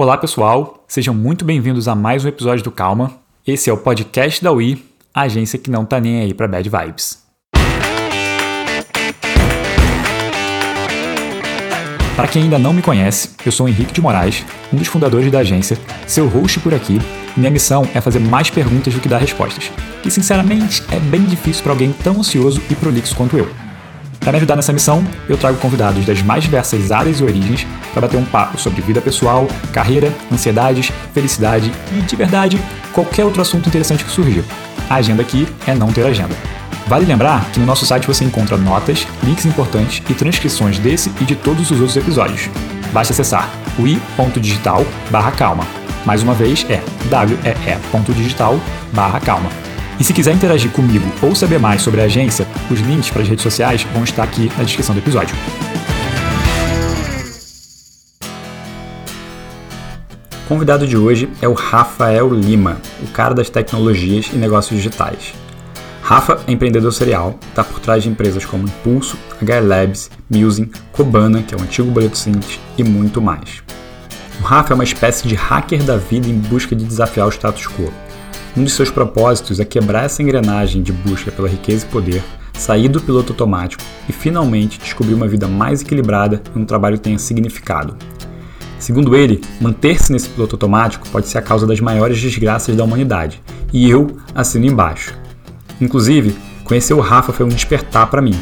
Olá, pessoal. Sejam muito bem-vindos a mais um episódio do Calma. Esse é o podcast da UI, a agência que não tá nem aí para bad vibes. Para quem ainda não me conhece, eu sou Henrique de Moraes, um dos fundadores da agência, seu host por aqui, minha missão é fazer mais perguntas do que dar respostas. E sinceramente, é bem difícil para alguém tão ansioso e prolixo quanto eu. Para me ajudar nessa missão, eu trago convidados das mais diversas áreas e origens para bater um papo sobre vida pessoal, carreira, ansiedades, felicidade e, de verdade, qualquer outro assunto interessante que surgir. A agenda aqui é não ter agenda. Vale lembrar que no nosso site você encontra notas, links importantes e transcrições desse e de todos os outros episódios. Basta acessar ui.digital calma. Mais uma vez é wee.digital calma. E se quiser interagir comigo ou saber mais sobre a agência, os links para as redes sociais vão estar aqui na descrição do episódio. O convidado de hoje é o Rafael Lima, o cara das tecnologias e negócios digitais. Rafa é empreendedor serial, está por trás de empresas como Impulso, HR Labs, Musing, Cobana, que é o antigo Boleto Simples, e muito mais. O Rafa é uma espécie de hacker da vida em busca de desafiar o status quo. Um de seus propósitos é quebrar essa engrenagem de busca pela riqueza e poder, sair do piloto automático e finalmente descobrir uma vida mais equilibrada e um trabalho que tenha significado. Segundo ele, manter-se nesse piloto automático pode ser a causa das maiores desgraças da humanidade, e eu assino embaixo. Inclusive, conhecer o Rafa foi um despertar para mim.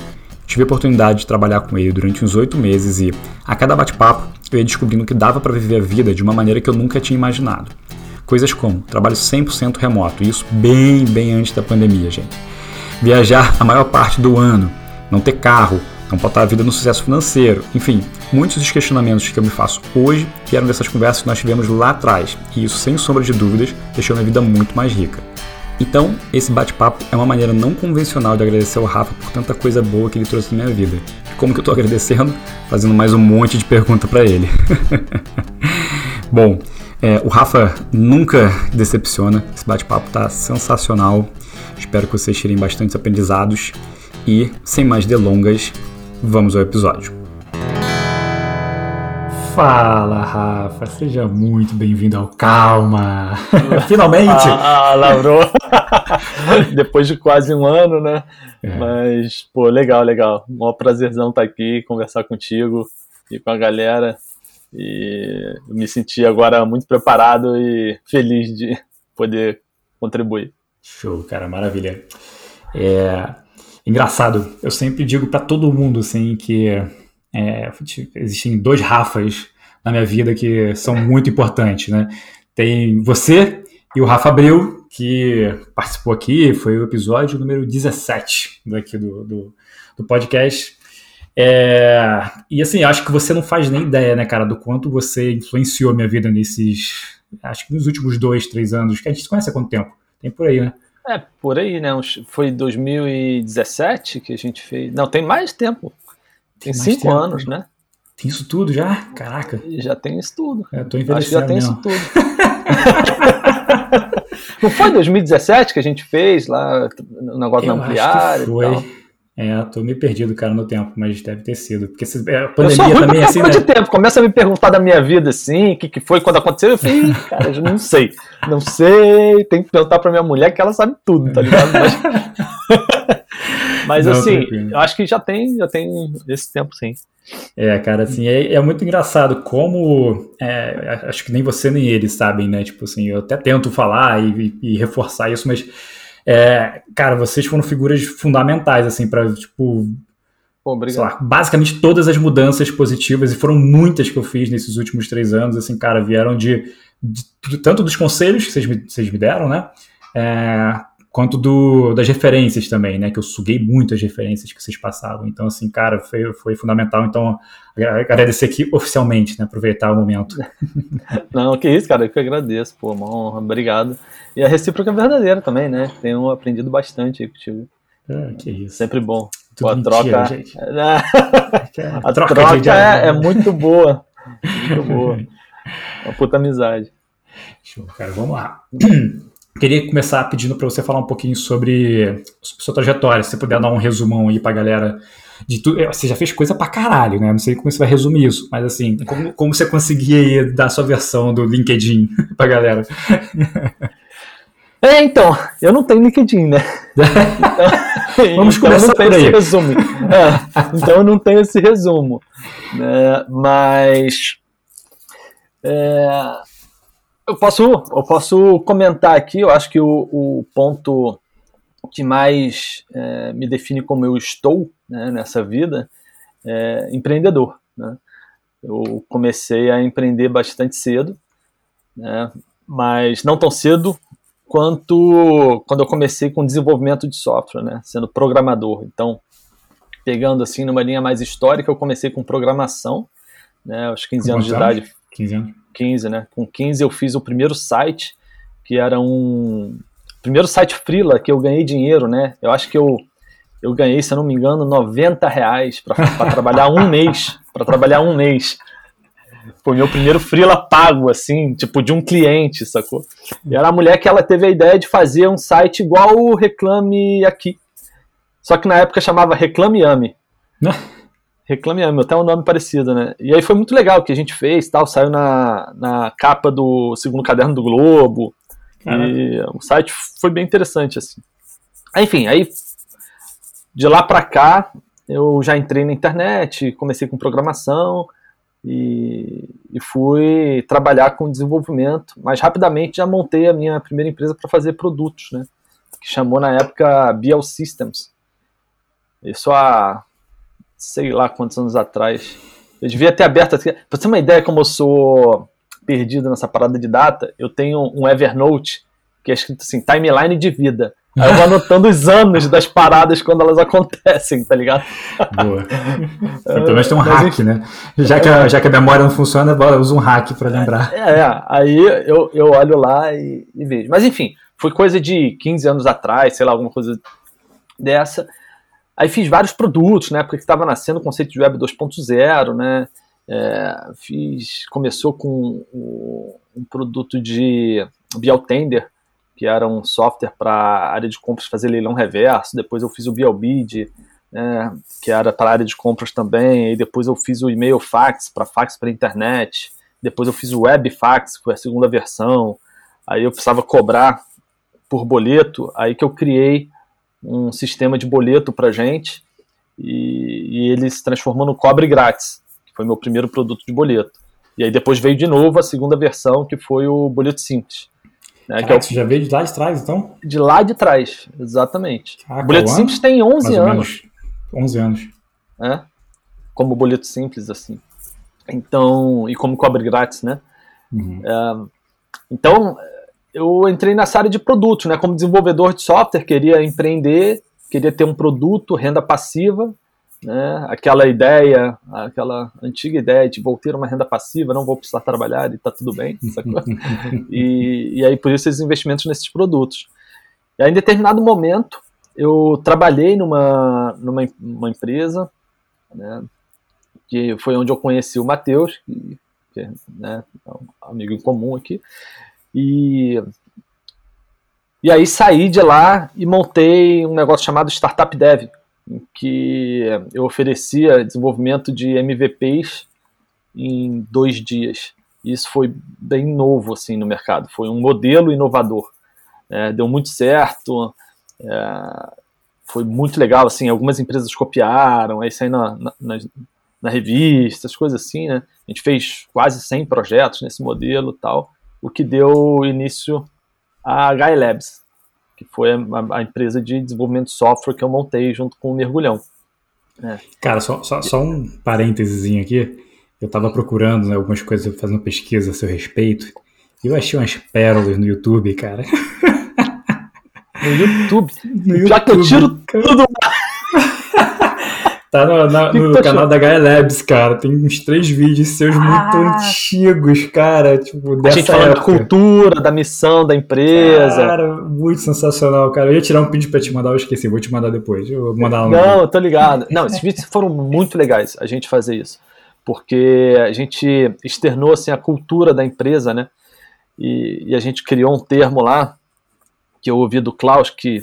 Tive a oportunidade de trabalhar com ele durante uns oito meses e, a cada bate-papo, eu ia descobrindo que dava para viver a vida de uma maneira que eu nunca tinha imaginado. Coisas como trabalho 100% remoto, isso bem, bem antes da pandemia, gente. Viajar a maior parte do ano, não ter carro, não botar a vida no sucesso financeiro, enfim, muitos dos questionamentos que eu me faço hoje vieram dessas conversas que nós tivemos lá atrás, e isso, sem sombra de dúvidas, deixou minha vida muito mais rica. Então, esse bate-papo é uma maneira não convencional de agradecer ao Rafa por tanta coisa boa que ele trouxe na minha vida. E como que eu estou agradecendo? Fazendo mais um monte de pergunta para ele. Bom, é, o Rafa nunca decepciona, esse bate-papo tá sensacional. Espero que vocês tirem bastante aprendizados. E, sem mais delongas, vamos ao episódio. Fala, Rafa, seja muito bem-vindo ao Calma! Finalmente! ah, lavrou! Depois de quase um ano, né? É. Mas, pô, legal, legal. Um prazerzão estar aqui, conversar contigo e com a galera. E me senti agora muito preparado e feliz de poder contribuir. Show, cara, maravilha. É engraçado, eu sempre digo para todo mundo assim que é, existem dois Rafas na minha vida que são muito importantes, né? Tem você e o Rafa Abreu, que participou aqui, foi o episódio número 17 daqui do, do, do podcast. É, e assim, acho que você não faz nem ideia, né, cara, do quanto você influenciou minha vida nesses. Acho que nos últimos dois, três anos, que a gente se conhece há quanto tempo? Tem por aí, né? É, por aí, né? Foi 2017 que a gente fez. Não, tem mais tempo. Tem, tem cinco tempo. anos, né? Tem isso tudo já? Caraca. Já tem isso tudo. É, tô envelhecendo Acho que já tem mesmo. isso tudo. Não foi 2017 que a gente fez lá o negócio Eu da ampliar foi. e tal? É, tô meio perdido, cara, no tempo, mas deve ter sido. Porque a pandemia também é assim, né? de tempo. Começa a me perguntar da minha vida, assim, o que, que foi quando aconteceu. Eu falei, cara, eu não sei. Não sei, tem que perguntar pra minha mulher que ela sabe tudo, tá ligado? Mas, mas não, assim, tranquilo. eu acho que já tem, já tem esse tempo, sim. É, cara, assim, é, é muito engraçado como. É, acho que nem você nem eles sabem, né? Tipo assim, eu até tento falar e, e reforçar isso, mas é, cara, vocês foram figuras fundamentais, assim, para tipo. Obrigado. Lá, basicamente todas as mudanças positivas, e foram muitas que eu fiz nesses últimos três anos, assim, cara, vieram de, de, de tanto dos conselhos que vocês me, vocês me deram, né? É, quanto do, das referências também, né? Que eu suguei muito as referências que vocês passavam. Então, assim, cara, foi, foi fundamental. Então, agradecer aqui oficialmente, né? Aproveitar o momento. Não, que isso, cara, eu que agradeço, pô, uma honra, obrigado. E a recíproca é verdadeira também, né? Tenho aprendido bastante aí contigo. Ah, que isso. Sempre bom. Pô, a troca. Gente. a, troca, troca é, é, muito boa. Muito boa. Uma puta amizade. Show, cara, vamos lá. queria começar pedindo para você falar um pouquinho sobre sua trajetória, se você puder dar um resumão aí para a galera de tudo. Você já fez coisa pra caralho, né? Não sei como você vai resumir isso, mas assim, como, como você conseguia dar a sua versão do LinkedIn pra galera? É, então, eu não tenho LinkedIn, né? Então, Vamos então começar por aí. resumo. É, então eu não tenho esse resumo. Né? Mas é, eu, posso, eu posso comentar aqui, eu acho que o, o ponto que mais é, me define como eu estou né, nessa vida é empreendedor. Né? Eu comecei a empreender bastante cedo, né, mas não tão cedo quanto quando eu comecei com desenvolvimento de software, né, sendo programador. Então, pegando assim numa linha mais histórica, eu comecei com programação, né, aos 15 anos de idade. 15 anos. 15, né? Com 15 eu fiz o primeiro site, que era um primeiro site freela que eu ganhei dinheiro, né? Eu acho que eu eu ganhei, se eu não me engano, 90 reais para trabalhar um mês, para trabalhar um mês. Foi meu primeiro freela pago, assim, tipo, de um cliente, sacou? E era a mulher que ela teve a ideia de fazer um site igual o Reclame Aqui. Só que na época chamava Reclame Ame. Reclame Ame, até um nome parecido, né? E aí foi muito legal o que a gente fez, tal, saiu na, na capa do segundo caderno do Globo. Caraca. E o site foi bem interessante, assim. Enfim, aí de lá para cá eu já entrei na internet, comecei com programação, e, e fui trabalhar com desenvolvimento, mas rapidamente já montei a minha primeira empresa para fazer produtos, né? Que chamou na época Biel Systems. Isso há sei lá quantos anos atrás. Eu devia ter aberto. Pra você ter uma ideia como eu sou perdido nessa parada de data, eu tenho um Evernote que é escrito assim: timeline de vida. Aí eu vou anotando os anos das paradas quando elas acontecem, tá ligado? Boa. Pelo menos tem um Mas, hack, né? Já que, a, já que a memória não funciona, uso um hack para lembrar. É, é, aí eu, eu olho lá e, e, vejo. Mas enfim, foi coisa de 15 anos atrás, sei lá, alguma coisa dessa. Aí fiz vários produtos, né? Porque estava nascendo o conceito de Web 2.0, né? É, fiz, começou com o, um produto de Biotender, que era um software para a área de compras fazer leilão reverso. Depois eu fiz o BLBid, né, que era para a área de compras também. E depois eu fiz o e-mail fax para fax para internet. Depois eu fiz o web fax, que foi a segunda versão. Aí eu precisava cobrar por boleto. Aí que eu criei um sistema de boleto para gente e, e ele se transformou no Cobre Grátis, que foi meu primeiro produto de boleto. E aí depois veio de novo a segunda versão, que foi o Boleto Simples. Né, Caraca, que é o... Você já veio de lá de trás, então? De lá de trás, exatamente. Caraca, o boleto simples tem 11 anos. 11 anos. É? Como boleto simples, assim. Então, e como cobre grátis, né? Uhum. É, então, eu entrei nessa área de produtos, né? Como desenvolvedor de software, queria empreender, queria ter um produto, renda passiva, né? Aquela ideia, aquela antiga ideia de vou ter uma renda passiva, não vou precisar trabalhar e tá tudo bem, e, e aí por isso esses investimentos nesses produtos. E aí, em determinado momento, eu trabalhei numa, numa uma empresa, né, que foi onde eu conheci o Matheus, que, que né, é um amigo em comum aqui, e, e aí saí de lá e montei um negócio chamado Startup Dev, que eu oferecia desenvolvimento de MVPs em dois dias. Isso foi bem novo assim no mercado, foi um modelo inovador. É, deu muito certo, é, foi muito legal. Assim, algumas empresas copiaram, aí saiu na, na, na, revista, as coisas assim, né? A gente fez quase 100 projetos nesse modelo tal, o que deu início a HI Labs, que foi a, a, empresa de desenvolvimento de software que eu montei junto com o Mergulhão. É. Cara, só, só, só, um parênteses aqui. Eu estava procurando né, algumas coisas, fazendo pesquisa a seu respeito, e eu achei umas pérolas no YouTube, cara. No YouTube? No YouTube Já que eu tiro tudo Tá no, na, no tá canal da Gaia Labs, cara. Tem uns três vídeos seus ah. muito antigos, cara. Tipo, dessa a gente falando da cultura, da missão da empresa. Cara, muito sensacional, cara. Eu ia tirar um vídeo pra te mandar, eu esqueci. Vou te mandar depois. Eu vou mandar lá Não, eu tô ligado. Não, esses vídeos foram muito legais a gente fazer isso. Porque a gente externou assim, a cultura da empresa, né? E, e a gente criou um termo lá que eu ouvi do Klaus, que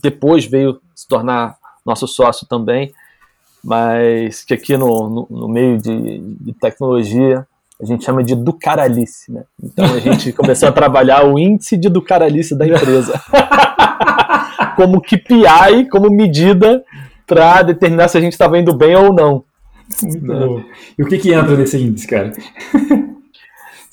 depois veio se tornar nosso sócio também, mas que aqui no, no, no meio de, de, tecnologia a gente chama de ducaralice, né? Então a gente começou a trabalhar o índice de ducaralice da empresa como KPI, como medida para determinar se a gente estava indo bem ou não. Muito né? bom. E o que que entra nesse índice, cara?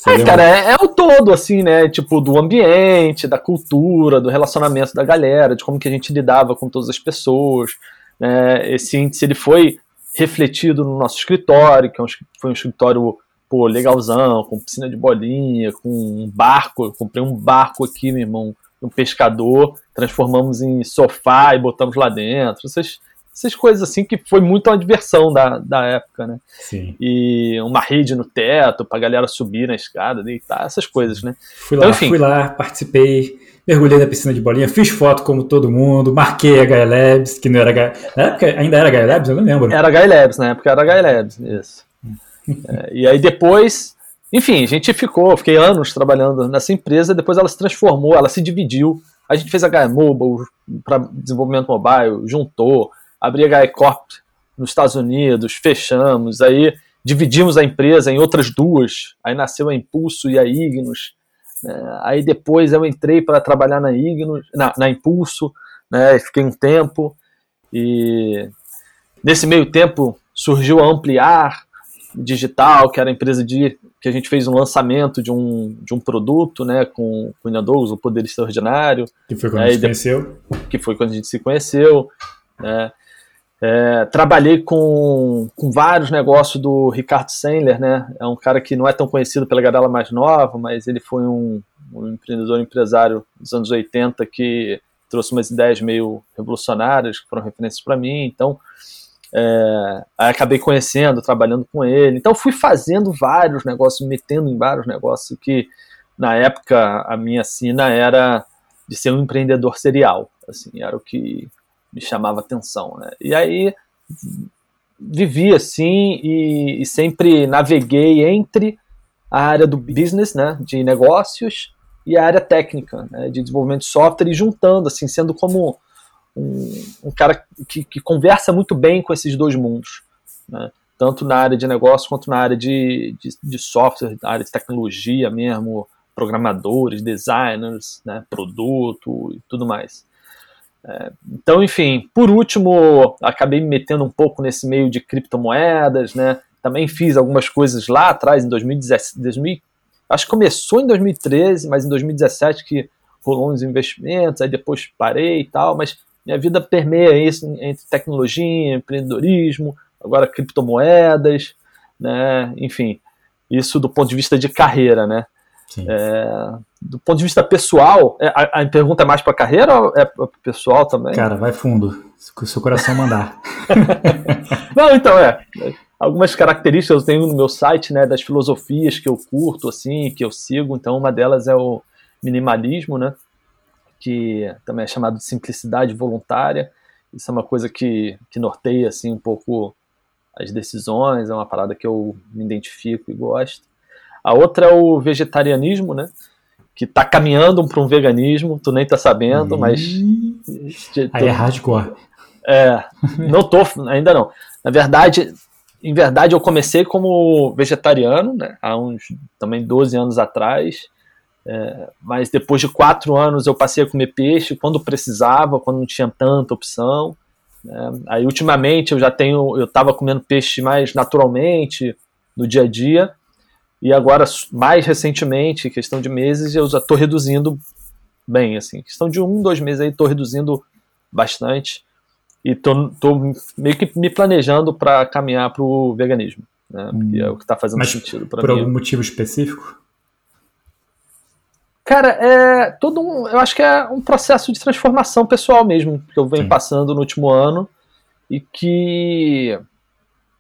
É, cara, é, é, o todo, assim, né? Tipo, do ambiente, da cultura, do relacionamento da galera, de como que a gente lidava com todas as pessoas. Né? Esse índice, ele foi refletido no nosso escritório, que é foi um escritório, pô, legalzão, com piscina de bolinha, com um barco. Eu comprei um barco aqui, meu irmão, um pescador, transformamos em sofá e botamos lá dentro. Essas, essas coisas assim que foi muito uma diversão da, da época, né? Sim. E uma rede no teto pra galera subir na escada, deitar, essas coisas, né? Fui lá, então, enfim, fui lá, participei, mergulhei na piscina de bolinha, fiz foto como todo mundo, marquei a Gaia Labs, que não era Gaia... Na época ainda era Gaia Labs? Eu não lembro. Era Gaia Labs, na época era Gaia Labs, isso. é, e aí depois, enfim, a gente ficou, fiquei anos trabalhando nessa empresa, depois ela se transformou, ela se dividiu, a gente fez a Gaia Mobile para desenvolvimento mobile, juntou, abri a Gaicorp nos Estados Unidos, fechamos, aí dividimos a empresa em outras duas, aí nasceu a Impulso e a Ignos? Aí depois eu entrei para trabalhar na Ignos, na, na Impulso, né? fiquei um tempo, e nesse meio tempo surgiu a Ampliar Digital, que era a empresa de que a gente fez um lançamento de um, de um produto, né, com, com o Ian o Poder Extraordinário. Que foi quando a gente se conheceu. Que foi quando a gente se conheceu, né, é, trabalhei com, com vários negócios do Ricardo Sendler, né? É um cara que não é tão conhecido pela galera mais nova, mas ele foi um, um empreendedor empresário dos anos 80 que trouxe umas ideias meio revolucionárias que foram referências para mim. Então, é, acabei conhecendo, trabalhando com ele. Então, fui fazendo vários negócios, metendo em vários negócios que, na época, a minha sina era de ser um empreendedor serial. Assim, era o que me chamava atenção, né? E aí vivi assim e, e, sempre naveguei entre a área do business, né, de negócios e a área técnica, né, de desenvolvimento de software e juntando, assim, sendo como um, um cara que, que, conversa muito bem com esses dois mundos, né, tanto na área de negócio quanto na área de, de, de software, na área de tecnologia mesmo, programadores, designers, né, produto e tudo mais. Então, enfim, por último, acabei me metendo um pouco nesse meio de criptomoedas, né? Também fiz algumas coisas lá atrás, em 2017, 2000, acho que começou em 2013, mas em 2017 que rolou uns investimentos, aí depois parei e tal, mas minha vida permeia isso entre tecnologia, empreendedorismo, agora criptomoedas, né? Enfim, isso do ponto de vista de carreira, né? É, do ponto de vista pessoal, é, a, a pergunta é mais para carreira ou é para pessoal também? Cara, vai fundo, se o seu coração mandar. Não, então é. Algumas características eu tenho no meu site, né, das filosofias que eu curto, assim, que eu sigo. Então, uma delas é o minimalismo, né, que também é chamado de simplicidade voluntária. Isso é uma coisa que, que norteia, assim, um pouco as decisões. É uma parada que eu me identifico e gosto. A outra é o vegetarianismo, né? Que tá caminhando para um veganismo, tu nem tá sabendo, mas. Aí é hardcore. É, não tô, ainda não. Na verdade, em verdade, eu comecei como vegetariano, né? Há uns também 12 anos atrás. É, mas depois de quatro anos eu passei a comer peixe quando precisava, quando não tinha tanta opção. Né? Aí ultimamente eu já tenho, eu estava comendo peixe mais naturalmente no dia a dia e agora, mais recentemente, questão de meses, eu já estou reduzindo bem, assim. Questão de um, dois meses aí, estou reduzindo bastante. E tô, tô meio que me planejando para caminhar para o veganismo. Né? Porque hum. é o que está fazendo Mas sentido para mim. Por algum motivo específico? Cara, é todo um. Eu acho que é um processo de transformação pessoal mesmo, que eu venho Sim. passando no último ano e que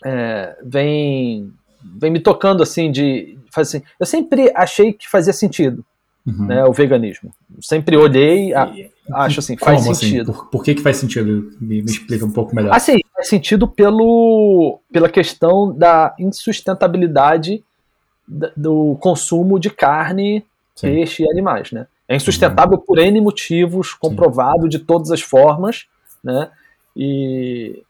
é, vem vem me tocando assim de assim, eu sempre achei que fazia sentido uhum. né, o veganismo sempre olhei a, acho assim faz assim? sentido assim? por, por, que que faz sentido me, me, explica um pouco melhor assim faz sentido pelo pela questão da insustentabilidade do consumo de carne Sim. peixe e animais né É insustentável uhum. por N motivos, comprovado Sim. de todas as formas, né? E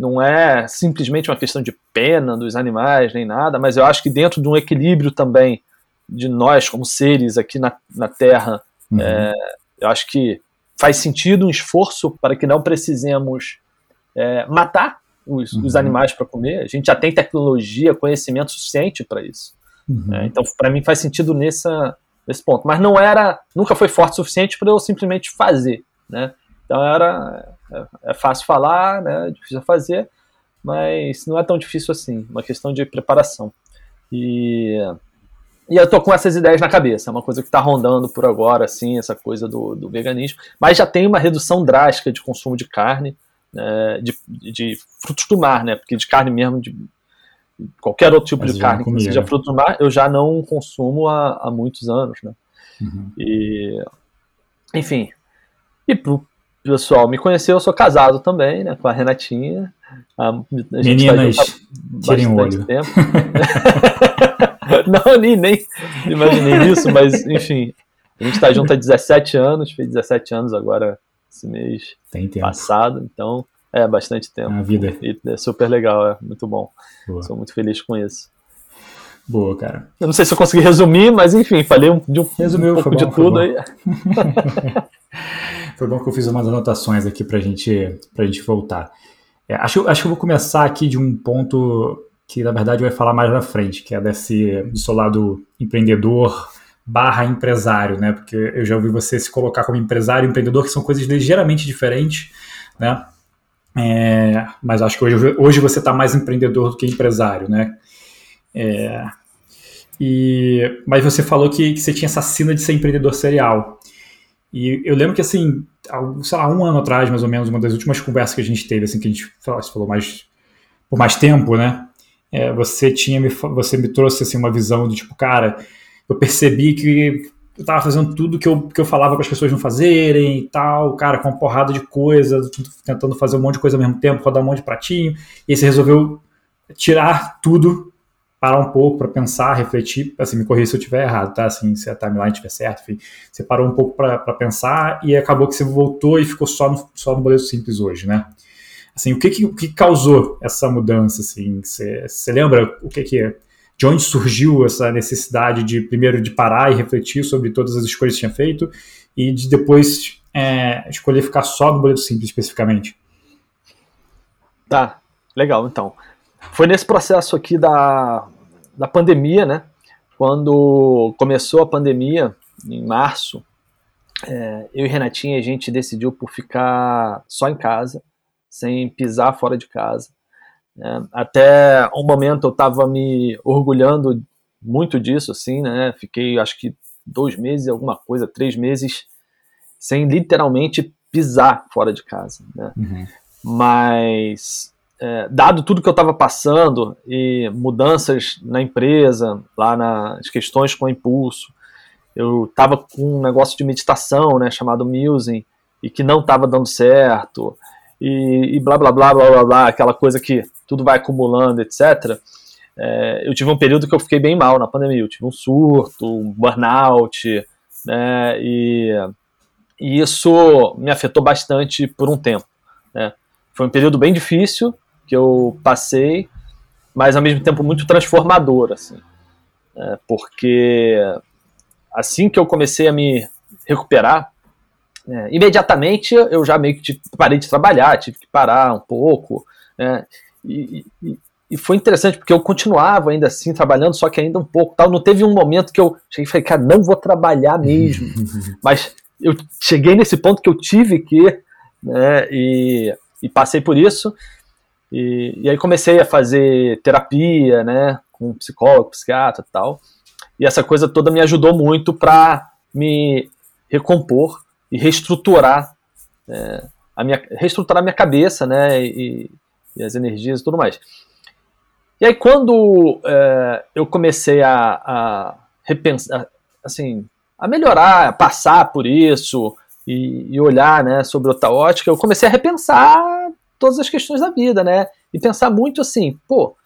não é simplesmente uma questão de pena dos animais nem nada, mas eu acho que dentro de um equilíbrio também de nós como seres aqui na, na Terra, uhum. é, eu acho que faz sentido um esforço para que não precisemos é, matar os, uhum. os animais para comer. A gente já tem tecnologia, conhecimento suficiente para isso. Uhum. É, então, para mim, faz sentido nessa, nesse ponto. Mas não era, nunca foi forte o suficiente para eu simplesmente fazer. Né? Então, era é, é fácil falar, né, é difícil fazer, mas não é tão difícil assim. Uma questão de preparação. E e eu tô com essas ideias na cabeça, é uma coisa que está rondando por agora, assim, essa coisa do, do, veganismo. Mas já tem uma redução drástica de consumo de carne, né, de, de, frutos do mar, né? Porque de carne mesmo, de qualquer outro tipo Mas de carne que seja fruto do mar, eu já não consumo há, há muitos anos, né? Uhum. E, enfim. E pro pessoal me conhecer, eu sou casado também, né? Com a Renatinha. A, a Meninas, tá tirem o olho. Tempo. não, nem, nem imaginei isso, mas enfim. A gente está junto há 17 anos, fez 17 anos agora esse mês passado, então é bastante tempo. A vida. E é super legal, é muito bom. Boa. Sou muito feliz com isso. Boa, cara. Eu não sei se eu consegui resumir, mas enfim, falei um, de um, Resumiu, um pouco bom, de tudo aí. foi bom que eu fiz umas anotações aqui pra gente, pra gente voltar. É, acho, acho que eu vou começar aqui de um ponto que na verdade vai falar mais na frente, que é desse do seu lado empreendedor barra empresário, né? Porque eu já ouvi você se colocar como empresário e empreendedor, que são coisas ligeiramente diferentes, né? É, mas acho que hoje, hoje você está mais empreendedor do que empresário, né? É, e, mas você falou que, que, você tinha essa sina de ser empreendedor serial. E eu lembro que, assim, sei lá, um ano atrás, mais ou menos, uma das últimas conversas que a gente teve, assim, que a gente falou, falou mais, por mais tempo, né? é, você tinha me, você me trouxe assim, uma visão de tipo, cara, eu percebi que eu tava fazendo tudo que eu, que eu falava para as pessoas não fazerem e tal, cara, com uma porrada de coisa, tentando fazer um monte de coisa ao mesmo tempo, rodar um monte de pratinho, e aí você resolveu tirar tudo, parar um pouco para pensar, refletir, assim, me corrija se eu estiver errado, tá? Assim, se a timeline estiver certa, enfim, você parou um pouco para pensar e acabou que você voltou e ficou só no, só no boleto simples hoje, né? Assim, o que, que, o que causou essa mudança? Assim, você lembra o que, que é? De onde surgiu essa necessidade de primeiro de parar e refletir sobre todas as escolhas que tinha feito e de depois é, escolher ficar só no boleto simples especificamente? Tá, legal. Então, foi nesse processo aqui da, da pandemia, né? Quando começou a pandemia, em março, é, eu e Renatinha, a gente decidiu por ficar só em casa sem pisar fora de casa. É, até um momento eu estava me orgulhando muito disso, assim, né? Fiquei, acho que dois meses, alguma coisa, três meses, sem literalmente pisar fora de casa, né? Uhum. Mas, é, dado tudo que eu estava passando e mudanças na empresa, lá nas questões com o impulso, eu estava com um negócio de meditação, né, chamado Musing, e que não estava dando certo e, e blá, blá blá blá blá blá, aquela coisa que tudo vai acumulando, etc. É, eu tive um período que eu fiquei bem mal na pandemia. Eu tive um surto, um burnout, né? E, e isso me afetou bastante por um tempo. Né? Foi um período bem difícil que eu passei, mas ao mesmo tempo muito transformador, assim. É, porque assim que eu comecei a me recuperar, é, imediatamente eu já meio que parei de trabalhar, tive que parar um pouco. Né, e, e, e, foi interessante porque eu continuava ainda assim trabalhando, só que ainda um pouco tal. Não teve um momento que eu cheguei e falei, cara, não vou trabalhar mesmo. Mas eu cheguei nesse ponto que eu tive que, né, e, e passei por isso. E, e, aí comecei a fazer terapia, né, com psicólogo, psiquiatra e tal. E essa coisa toda me ajudou muito para me recompor e reestruturar é, a minha reestruturar a minha cabeça, né, e, e, as energias e tudo mais. E aí quando é, eu comecei a, a repensar, assim, a melhorar, a passar por isso e, e, olhar, né, sobre outra ótica, eu comecei a repensar todas as questões da vida, né, e pensar muito assim, pô,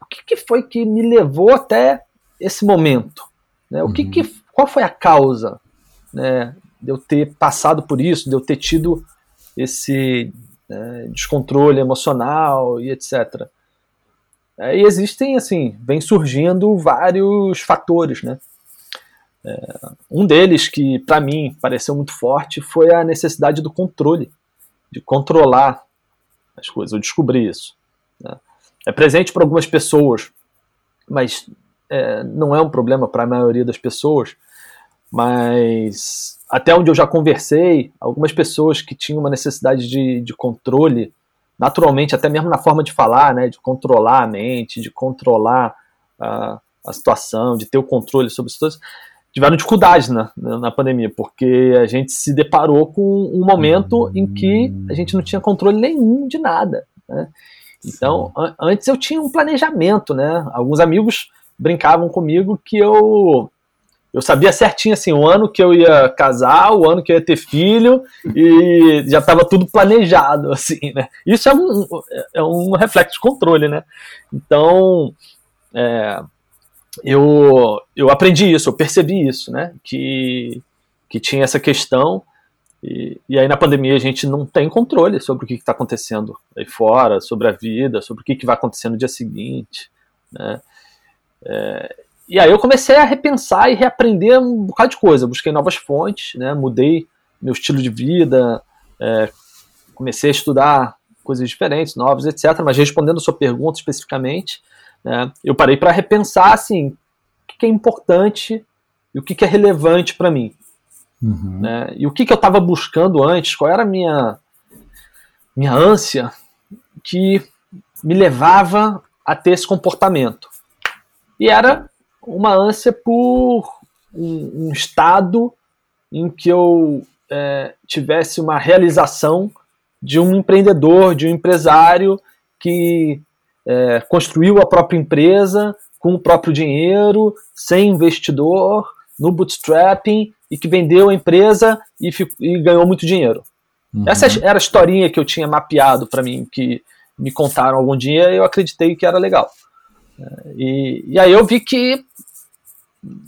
o que, que foi que me levou até esse momento, né? O que, uhum. que qual foi a causa né, de eu ter passado por isso, de eu ter tido esse né, descontrole emocional e etc. E existem, assim, vem surgindo vários fatores, né? É, um deles que, para mim, pareceu muito forte foi a necessidade do controle, de controlar as coisas. Eu descobri isso. Né? É presente para algumas pessoas, mas é, não é um problema para a maioria das pessoas. Mas até onde eu já conversei, algumas pessoas que tinham uma necessidade de, de controle, naturalmente, até mesmo na forma de falar, né, de controlar a mente, de controlar a, a situação, de ter o controle sobre as situações, tiveram dificuldades na, na pandemia, porque a gente se deparou com um momento em que a gente não tinha controle nenhum de nada. Né? Então, an antes eu tinha um planejamento, né? Alguns amigos brincavam comigo que eu eu sabia certinho assim o ano que eu ia casar, o ano que eu ia ter filho e já estava tudo planejado assim, né? Isso é um, é um reflexo de controle, né? Então, é, eu, eu aprendi isso, eu percebi isso, né? Que, que tinha essa questão. E, e aí na pandemia a gente não tem controle sobre o que está acontecendo aí fora, sobre a vida, sobre o que, que vai acontecer no dia seguinte, né? É, e aí eu comecei a repensar e reaprender um bocado de coisa. Busquei novas fontes, né? Mudei meu estilo de vida, é, comecei a estudar coisas diferentes, novas, etc. Mas respondendo a sua pergunta especificamente, né? Eu parei para repensar assim, o que é importante e o que é relevante para mim. Uhum. Né? E o que, que eu estava buscando antes, qual era a minha, minha ânsia que me levava a ter esse comportamento. E era uma ânsia por um, um estado em que eu é, tivesse uma realização de um empreendedor, de um empresário que é, construiu a própria empresa com o próprio dinheiro, sem investidor, no bootstrapping e que vendeu a empresa e, e ganhou muito dinheiro. Uhum. Essa era a historinha que eu tinha mapeado para mim, que me contaram algum dia e eu acreditei que era legal. É, e, e aí eu vi que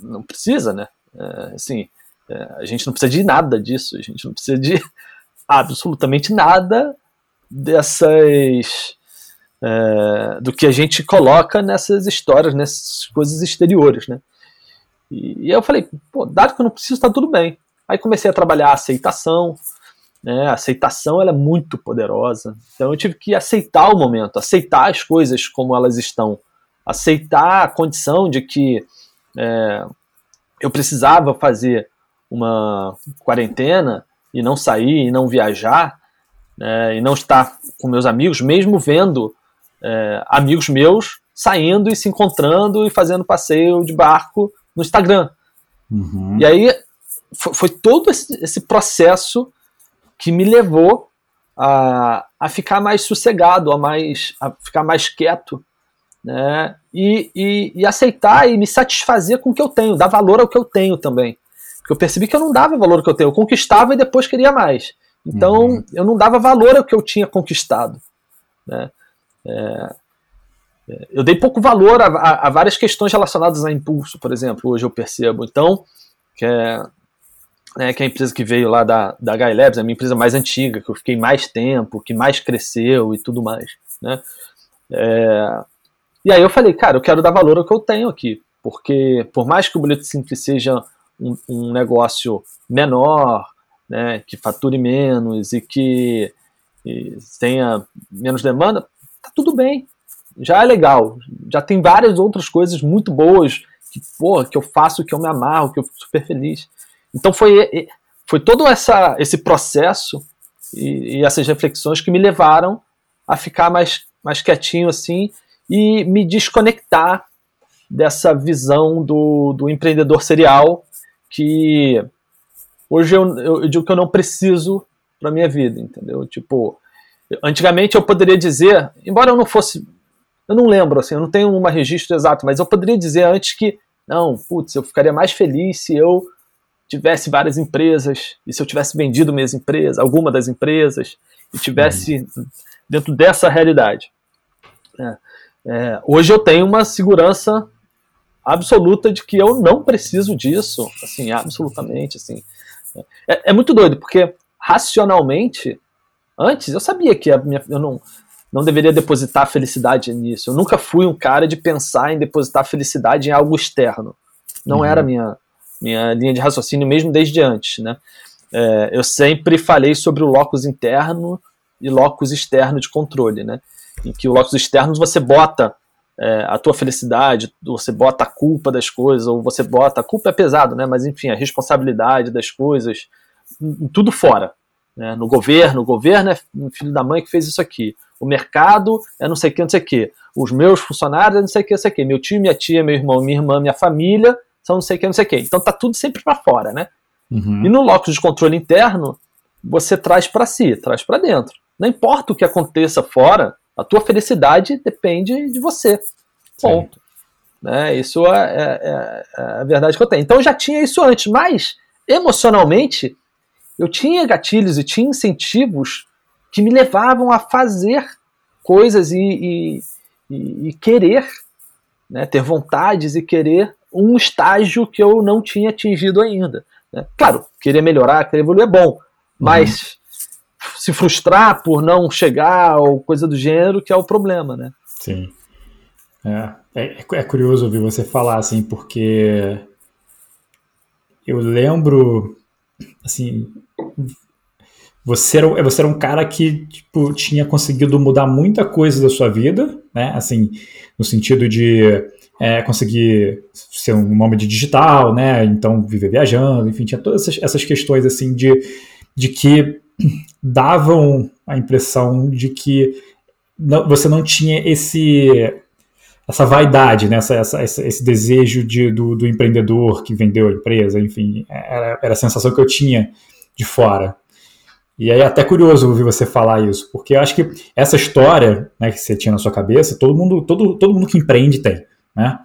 não precisa, né? É, assim, é, a gente não precisa de nada disso, a gente não precisa de absolutamente nada dessas é, do que a gente coloca nessas histórias, nessas coisas exteriores, né? E, e eu falei, dado que eu não preciso, tá tudo bem. Aí comecei a trabalhar a aceitação, né? A aceitação ela é muito poderosa. Então eu tive que aceitar o momento, aceitar as coisas como elas estão, aceitar a condição de que é, eu precisava fazer uma quarentena e não sair e não viajar né, e não estar com meus amigos, mesmo vendo é, amigos meus saindo e se encontrando e fazendo passeio de barco no Instagram. Uhum. E aí foi, foi todo esse, esse, processo que me levou a, a ficar mais sossegado, a, mais, a ficar mais quieto, né? E, e, e, aceitar e me satisfazer com o que eu tenho, dar valor ao que eu tenho também. Porque eu percebi que eu não dava valor ao que eu tenho, eu conquistava e depois queria mais. Então uhum. eu não dava valor ao que eu tinha conquistado. Né? É, é, eu dei pouco valor a, a, a, várias questões relacionadas a impulso, por exemplo, hoje eu percebo. Então, que é, né, que é a empresa que veio lá da, da Guy Labs, é a minha empresa mais antiga, que eu fiquei mais tempo, que mais cresceu e tudo mais. Né? É, e aí eu falei, cara, eu quero dar valor ao que eu tenho aqui, porque por mais que o Boleto Simples seja um, um negócio menor, né, que fature menos e que e tenha menos demanda, tá tudo bem. Já é legal. Já tem várias outras coisas muito boas que, porra, que eu faço, que eu me amarro, que eu fico super feliz. Então foi, foi todo essa, esse processo e, e essas reflexões que me levaram a ficar mais, mais quietinho assim e me desconectar dessa visão do, do empreendedor serial que hoje eu, eu, eu digo que eu não preciso para minha vida, entendeu? Tipo, Antigamente eu poderia dizer, embora eu não fosse, eu não lembro, assim, eu não tenho um registro exato, mas eu poderia dizer antes que, não, putz, eu ficaria mais feliz se eu tivesse várias empresas, e se eu tivesse vendido minhas empresas, alguma das empresas, e tivesse dentro dessa realidade. É, é, hoje eu tenho uma segurança absoluta de que eu não preciso disso, assim, absolutamente, assim. É, é muito doido, porque racionalmente, antes eu sabia que minha, eu não, não deveria depositar felicidade nisso. Eu nunca fui um cara de pensar em depositar felicidade em algo externo. Não uhum. era minha minha linha de raciocínio mesmo desde antes, né? É, eu sempre falei sobre o locus interno e locus externo de controle, né? Em que o locus externo você bota é, a tua felicidade, você bota a culpa das coisas, ou você bota. A culpa é pesado, né? Mas enfim, a responsabilidade das coisas, tudo fora. Né? No governo, o governo é o filho da mãe que fez isso aqui. O mercado é não sei o que, não sei o que. Os meus funcionários é não sei o que, não sei o que. Meu tio, minha tia, meu irmão, minha irmã, minha família são não sei o que, não sei o que. Então tá tudo sempre para fora, né? Uhum. E no locus de controle interno, você traz para si, traz para dentro. Não importa o que aconteça fora, a tua felicidade depende de você. Ponto. Né? Isso é, é, é, é, a verdade que eu tenho. Então eu já tinha isso antes, mas emocionalmente eu tinha gatilhos e tinha incentivos que me levavam a fazer coisas e, e, e, querer, né? ter vontades e querer um estágio que eu não tinha atingido ainda. Né? Claro, querer melhorar, querer evoluir é bom, mas uhum. se frustrar por não chegar ou coisa do gênero que é o problema, né? Sim. É, é, é curioso ouvir você falar assim, porque eu lembro, assim, você era, você era um cara que tipo, tinha conseguido mudar muita coisa da sua vida, né? Assim, no sentido de é, conseguir ser um nome digital, né? Então viver viajando, enfim, tinha todas essas, essas questões assim de, de que davam a impressão de que não, você não tinha esse essa vaidade, né? essa, essa, esse desejo de, do, do, empreendedor que vendeu a empresa, enfim, era, era a sensação que eu tinha de fora. E aí é até curioso ouvir você falar isso, porque eu acho que essa história né, que você tinha na sua cabeça, todo mundo, todo, todo mundo que empreende tem né?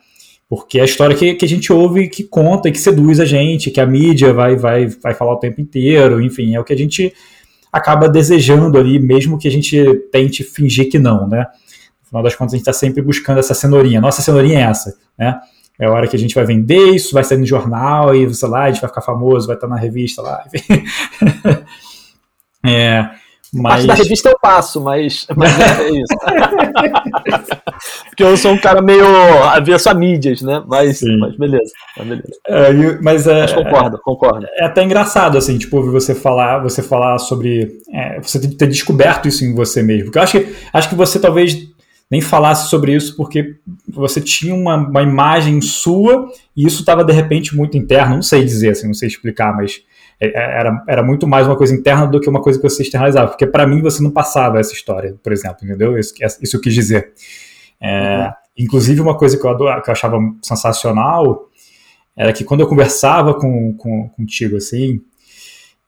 Porque é a história que, que a gente ouve, que conta e que seduz a gente, que a mídia vai, vai, vai falar o tempo inteiro, enfim, é o que a gente acaba desejando ali, mesmo que a gente tente fingir que não, né? No final das contas, a gente está sempre buscando essa cenourinha. Nossa cenourinha é essa, né? É a hora que a gente vai vender isso, vai sair no jornal e, sei lá, a gente vai ficar famoso, vai estar na revista lá, é, mas... Parte da revista eu passo, mas, mas é isso. Porque eu sou um cara meio avesso a mídias, né? Mas, mas beleza. Mas, beleza. É, mas, é, mas concordo, concordo. É até engraçado, assim, tipo, ouvir você falar, você falar sobre. É, você ter descoberto isso em você mesmo. Porque eu acho que, acho que você talvez nem falasse sobre isso porque você tinha uma, uma imagem sua e isso estava de repente muito interno. Não sei dizer, assim, não sei explicar, mas é, é, era, era muito mais uma coisa interna do que uma coisa que você externalizava, porque para mim você não passava essa história, por exemplo, entendeu? Isso, isso eu quis dizer. É, uhum. Inclusive, uma coisa que eu, adoro, que eu achava sensacional era que quando eu conversava com, com, contigo, assim,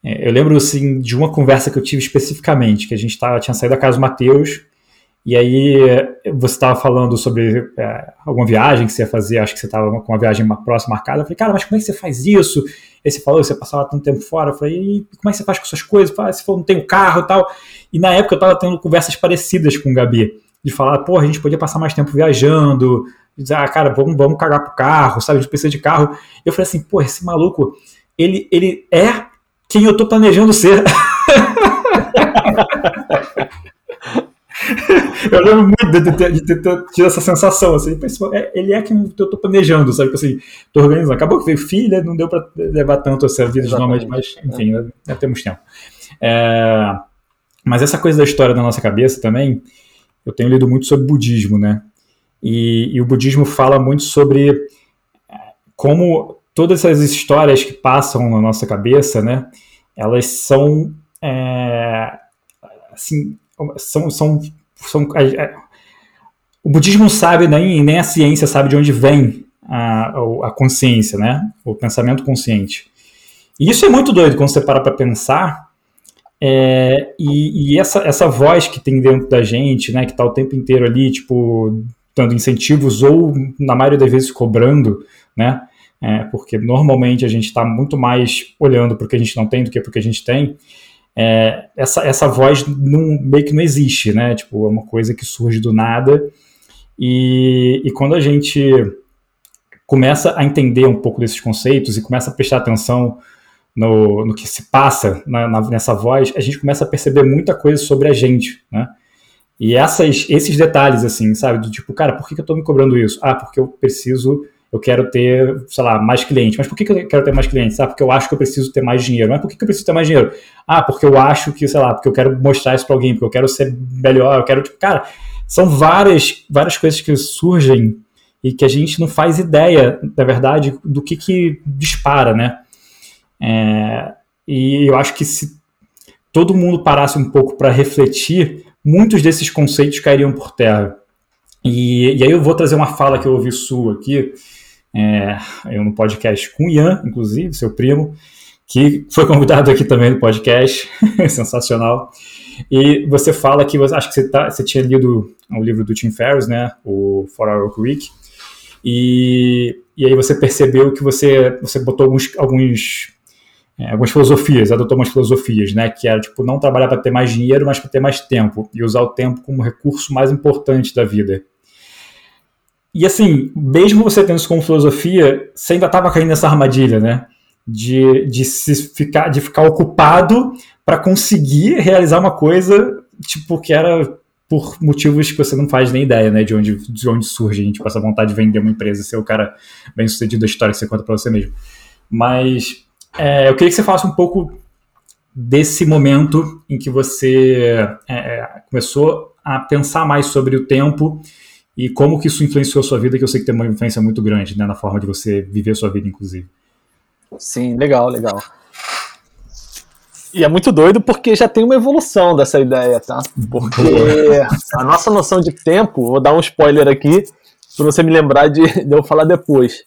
é, eu lembro assim, de uma conversa que eu tive especificamente, que a gente tava, tinha saído da casa do Matheus, e aí você estava falando sobre é, alguma viagem que você ia fazer, acho que você estava com uma viagem próxima marcada. Eu falei, cara, mas como é que você faz isso? Aí você falou, você passava tanto tempo fora. Eu falei, e como é que você faz com suas coisas? Falei, você falou, não tem carro e tal. E na época eu estava tendo conversas parecidas com o Gabi, de falar, pô, a gente podia passar mais tempo viajando, dizer, ah, cara, vamos, vamos cagar pro carro, sabe? A gente precisa de carro. Eu falei assim, pô, esse maluco, ele, ele é quem eu tô planejando ser. eu lembro muito de, ter, de ter tido essa sensação, assim, é, ele é quem eu tô planejando, sabe, assim, tô organizando. Acabou que veio filha, não deu para levar tanto essa vida de nômade, mas, enfim, é. né, temos tempo. É, mas essa coisa da história da nossa cabeça também, eu tenho lido muito sobre budismo, né, e, e o budismo fala muito sobre é, como todas essas histórias que passam na nossa cabeça, né, elas são, é, assim, são, são, são o budismo sabe nem, nem a ciência sabe de onde vem a, a consciência, né? O pensamento consciente. E isso é muito doido quando você para para pensar. É, e, e essa, essa voz que tem dentro da gente, né, que está o tempo inteiro ali, tipo, dando incentivos ou, na maioria das vezes, cobrando, né? É, porque normalmente a gente está muito mais olhando para o que a gente não tem do que para o que a gente tem é, essa, essa voz não, meio que não existe, né? Tipo, é uma coisa que surge do nada. E, e quando a gente começa a entender um pouco desses conceitos e começa a prestar atenção no, no que se passa na, na, nessa voz, a gente começa a perceber muita coisa sobre a gente, né? E essas, esses detalhes, assim, sabe? Do tipo, cara, por que, eu tô me cobrando isso? Ah, porque eu preciso, eu quero ter, sei lá, mais clientes. Mas por que, que eu quero ter mais clientes? Ah, porque eu acho que eu preciso ter mais dinheiro. Mas por que, que eu preciso ter mais dinheiro? Ah, porque eu acho que, sei lá, porque eu quero mostrar isso pra alguém, porque eu quero ser melhor, eu quero, tipo, cara, são várias, várias coisas que surgem e que a gente não faz ideia, na verdade, do que que dispara, né? É, e eu acho que se todo mundo parasse um pouco para refletir, muitos desses conceitos cairiam por terra. E, e, aí eu vou trazer uma fala que eu ouvi sua aqui, é, eu no podcast com o Ian, inclusive, seu primo, que foi convidado aqui também no podcast, sensacional. E você fala que, acho que você, tá, você tinha lido o livro do Tim Ferriss, né, o For Our Work Week, e, e aí você percebeu que você, você botou alguns, alguns é, algumas filosofias, adotou umas filosofias, né, que era tipo não trabalhar para ter mais dinheiro, mas para ter mais tempo e usar o tempo como recurso mais importante da vida. E assim, mesmo você tendo isso como filosofia, você ainda estava caindo nessa armadilha, né, de, de se ficar de ficar ocupado para conseguir realizar uma coisa tipo que era por motivos que você não faz nem ideia, né, de onde, de onde surge tipo, essa vontade de vender uma empresa, ser o cara bem sucedido da história que você conta para você mesmo. Mas é, eu queria que você falasse um pouco desse momento em que você é, é, começou a pensar mais sobre o tempo e como que isso influenciou a sua vida, que eu sei que tem uma influência muito grande né, na forma de você viver a sua vida, inclusive. Sim, legal, legal. E é muito doido porque já tem uma evolução dessa ideia, tá? Porque a nossa noção de tempo, vou dar um spoiler aqui, para você me lembrar de, de eu falar depois.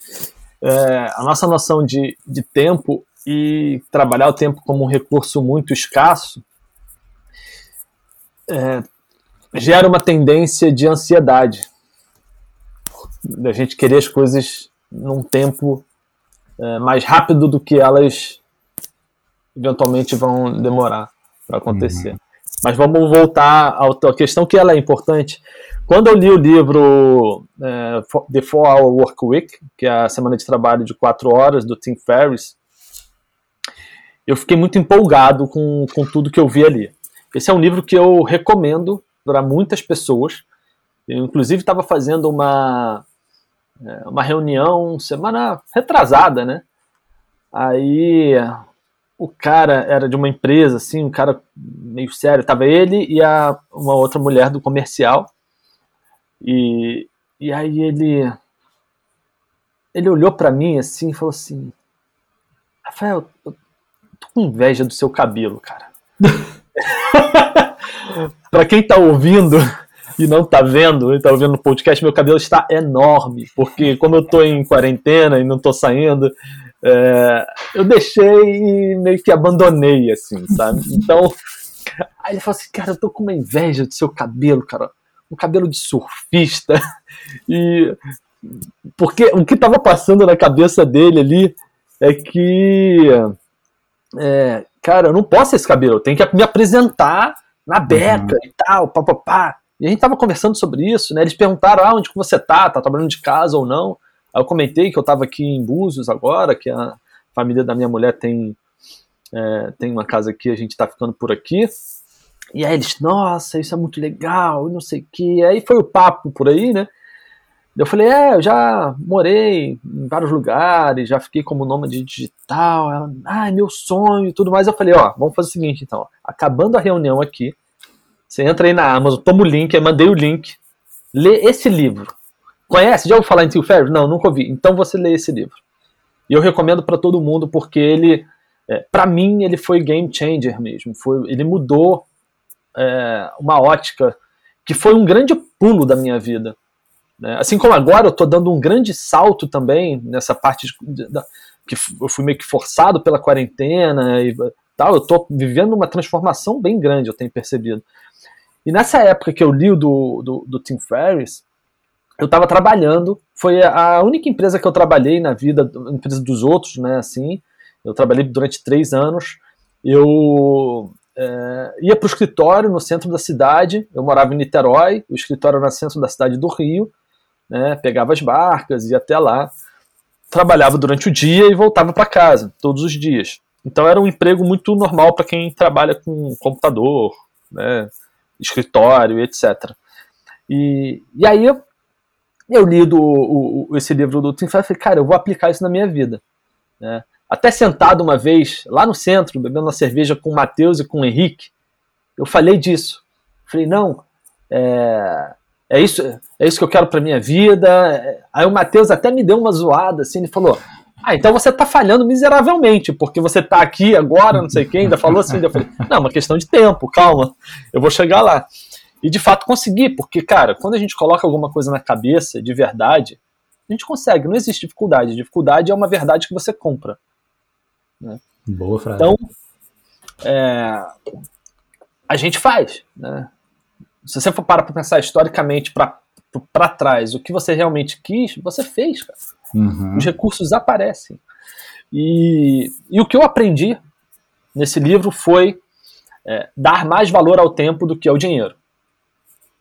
É, a nossa noção de, de tempo e trabalhar o tempo como um recurso muito escasso é, gera uma tendência de ansiedade, da gente querer as coisas num tempo é, mais rápido do que elas eventualmente vão demorar para acontecer. Uhum. Mas vamos voltar à questão que ela é importante. Quando eu li o livro é, The 4 Hour Work Week, que é a semana de trabalho de 4 horas, do Tim Ferriss, eu fiquei muito empolgado com, com tudo que eu vi ali. Esse é um livro que eu recomendo para muitas pessoas. Eu, inclusive, estava fazendo uma, é, uma reunião semana retrasada, né? Aí o cara era de uma empresa, assim, um cara meio sério. Tava ele e a, uma outra mulher do comercial. E, e aí ele ele olhou para mim assim e falou assim: Rafael, eu tô com inveja do seu cabelo, cara. para quem tá ouvindo e não tá vendo, tá ouvindo no podcast, meu cabelo está enorme, porque como eu tô em quarentena e não tô saindo, é, eu deixei e meio que abandonei, assim, sabe? Então, aí ele falou assim, cara, eu tô com uma inveja do seu cabelo, cara, um cabelo de surfista, e porque o que tava passando na cabeça dele ali é que é, cara, eu não posso ter esse cabelo, eu tenho que me apresentar na beca uhum. e tal, papapá. E a gente tava conversando sobre isso, né? Eles perguntaram ah, onde que você tá, tá trabalhando de casa ou não. Aí eu comentei que eu tava aqui em Búzios agora, que a família da minha mulher tem, é, tem uma casa aqui, a gente tá ficando por aqui. E aí eles, nossa, isso é muito legal, não sei o que. Aí foi o papo por aí, né? Eu falei, é, eu já morei em vários lugares, já fiquei como nômade digital. Ela, ah, é meu sonho e tudo mais. Eu falei, ó, vamos fazer o seguinte então. Acabando a reunião aqui, você entra aí na Amazon, toma o link, aí mandei o link, lê esse livro. Conhece? Já ouviu falar em Tio Ferry? Não, nunca ouvi. Então você lê esse livro. E eu recomendo para todo mundo porque ele, é, para mim, ele foi game changer mesmo. Foi, ele mudou é, uma ótica que foi um grande pulo da minha vida. Né? Assim como agora eu estou dando um grande salto também nessa parte de, da, que eu fui meio que forçado pela quarentena e tal, eu estou vivendo uma transformação bem grande, eu tenho percebido. E nessa época que eu li o do, do, do Tim Ferriss, eu estava trabalhando, foi a única empresa que eu trabalhei na vida, empresa dos outros, né, assim, eu trabalhei durante três anos, eu é, ia para o escritório no centro da cidade, eu morava em Niterói, o escritório era no centro da cidade do Rio, né, pegava as barcas, ia até lá, trabalhava durante o dia e voltava para casa, todos os dias. Então era um emprego muito normal para quem trabalha com computador, né, escritório, etc. E, e aí eu, eu li do, o, esse livro do Tim Ferriss e falei, cara, eu vou aplicar isso na minha vida. Né? Até sentado uma vez, lá no centro, bebendo uma cerveja com o Matheus e com o Henrique, eu falei disso. Falei, não, é, é isso, é isso que eu quero para minha vida. Aí o Matheus até me deu uma zoada, assim, ele falou, ah, então você tá falhando miseravelmente, porque você tá aqui agora, não sei quem, ainda falou assim. Eu falei, não, é uma questão de tempo, calma, eu vou chegar lá. E de fato consegui, porque, cara, quando a gente coloca alguma coisa na cabeça de verdade, a gente consegue, não existe dificuldade. Dificuldade é uma verdade que você compra. Né? Boa frase. Então, é, a gente faz. Né? Se você for para pensar historicamente para trás, o que você realmente quis, você fez, cara. Uhum. Os recursos aparecem. E, e o que eu aprendi nesse livro foi é, dar mais valor ao tempo do que ao dinheiro.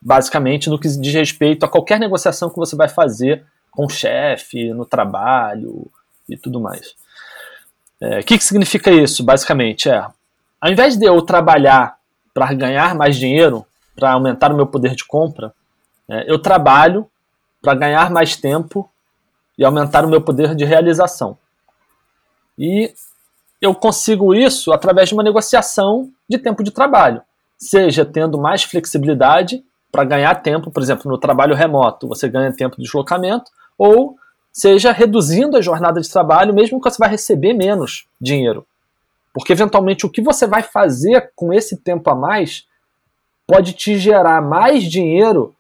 Basicamente, no que diz respeito a qualquer negociação que você vai fazer com o chefe, no trabalho e tudo mais. O é, que, que significa isso, basicamente? É, ao invés de eu trabalhar para ganhar mais dinheiro, para aumentar o meu poder de compra, é, eu trabalho para ganhar mais tempo e aumentar o meu poder de realização. E eu consigo isso através de uma negociação de tempo de trabalho, seja tendo mais flexibilidade para ganhar tempo, por exemplo, no trabalho remoto, você ganha tempo de deslocamento, ou seja reduzindo a jornada de trabalho, mesmo que você vai receber menos dinheiro. Porque eventualmente o que você vai fazer com esse tempo a mais pode te gerar mais dinheiro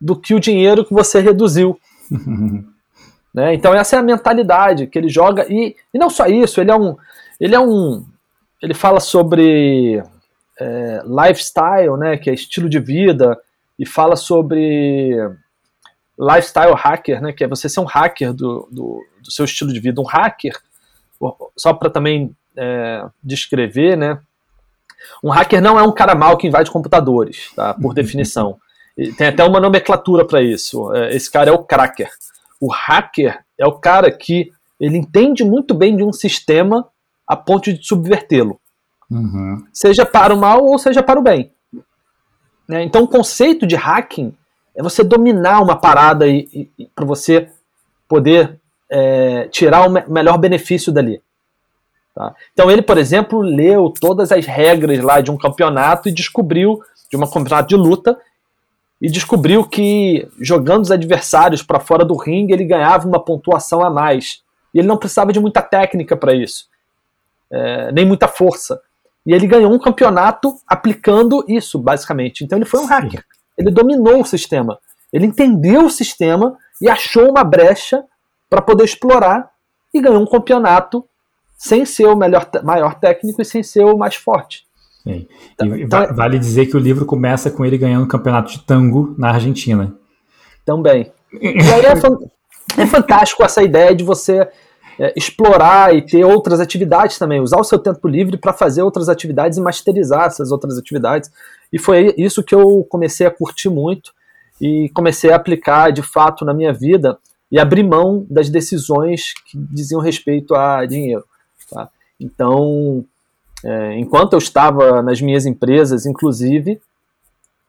do que o dinheiro que você reduziu. Né? Então essa é a mentalidade que ele joga e, e não só isso, ele é um, ele é um, ele fala sobre é, lifestyle, né, que é estilo de vida, e fala sobre lifestyle hacker, né, que é você ser um hacker do, do, do seu estilo de vida, um hacker, só para também é, descrever, né, um hacker não é um cara mal que invade computadores, tá, por definição. Tem até uma nomenclatura para isso. É, esse cara é o cracker. O hacker é o cara que ele entende muito bem de um sistema a ponto de subvertê-lo. Uhum. Seja para o mal ou seja para o bem. Né? Então o conceito de hacking é você dominar uma parada e, e, para você poder é, tirar o me melhor benefício dali. Tá? Então ele, por exemplo, leu todas as regras lá de um campeonato e descobriu, de um campeonato de luta, e descobriu que jogando os adversários para fora do ringue ele ganhava uma pontuação a mais. E ele não precisava de muita técnica para isso, é, nem muita força. E ele ganhou um campeonato aplicando isso, basicamente. Então ele foi um hacker. Ele dominou o sistema. Ele entendeu o sistema e achou uma brecha para poder explorar e ganhou um campeonato sem ser o melhor, maior técnico e sem ser o mais forte. Sim. E então, vale dizer que o livro começa com ele ganhando o campeonato de tango na Argentina. Também. E aí é, é fantástico essa ideia de você é, explorar e ter outras atividades também, usar o seu tempo livre para fazer outras atividades e masterizar essas outras atividades. E foi isso que eu comecei a curtir muito e comecei a aplicar de fato na minha vida e abrir mão das decisões que diziam respeito a dinheiro. Tá? Então, é, enquanto eu estava nas minhas empresas, inclusive,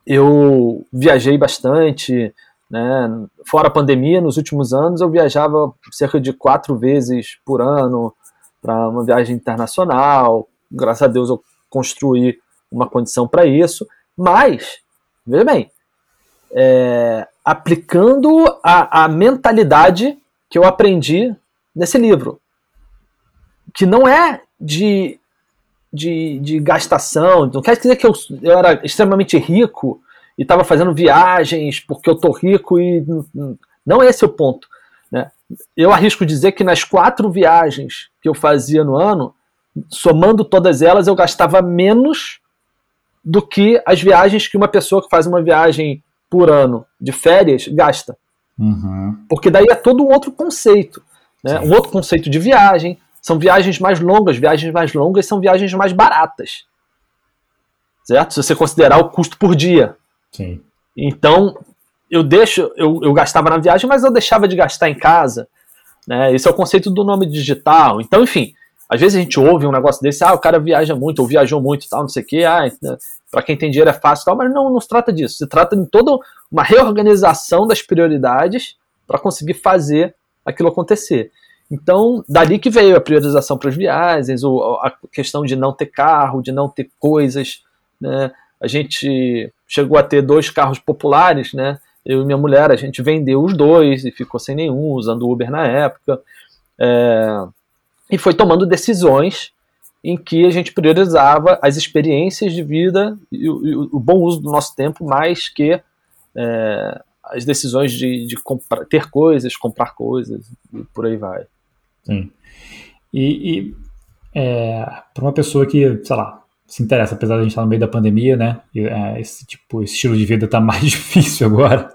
eu viajei bastante, né? Fora a pandemia, nos últimos anos eu viajava cerca de quatro vezes por ano para uma viagem internacional. Graças a Deus eu construí uma condição para isso. Mas, veja bem, é, aplicando a, a mentalidade que eu aprendi nesse livro, que não é de de, de gastação. Não quer dizer que eu, eu era extremamente rico e estava fazendo viagens porque eu tô rico e não é esse o ponto. Né? Eu arrisco dizer que nas quatro viagens que eu fazia no ano, somando todas elas, eu gastava menos do que as viagens que uma pessoa que faz uma viagem por ano de férias gasta. Uhum. Porque daí é todo um outro conceito. Né? Um outro conceito de viagem, são viagens mais longas. Viagens mais longas são viagens mais baratas. Certo? Se você considerar o custo por dia. Sim. Então, eu deixo, eu, eu gastava na viagem, mas eu deixava de gastar em casa. Né? Esse é o conceito do nome digital. Então, enfim, às vezes a gente ouve um negócio desse, ah, o cara viaja muito, ou viajou muito e tal, não sei o quê, ah, para quem tem dinheiro é fácil e tal, mas não, não se trata disso. Se trata de toda uma reorganização das prioridades para conseguir fazer aquilo acontecer. Então, dali que veio a priorização para as viagens, a questão de não ter carro, de não ter coisas. Né? A gente chegou a ter dois carros populares, né? Eu e minha mulher, a gente vendeu os dois e ficou sem nenhum, usando Uber na época. É... E foi tomando decisões em que a gente priorizava as experiências de vida e o, e o bom uso do nosso tempo mais que é, as decisões de, de comprar, ter coisas, comprar coisas e por aí vai. Sim. E, e é, para uma pessoa que, sei lá, se interessa, apesar de a gente estar no meio da pandemia, né? E, é, esse tipo, esse estilo de vida está mais difícil agora.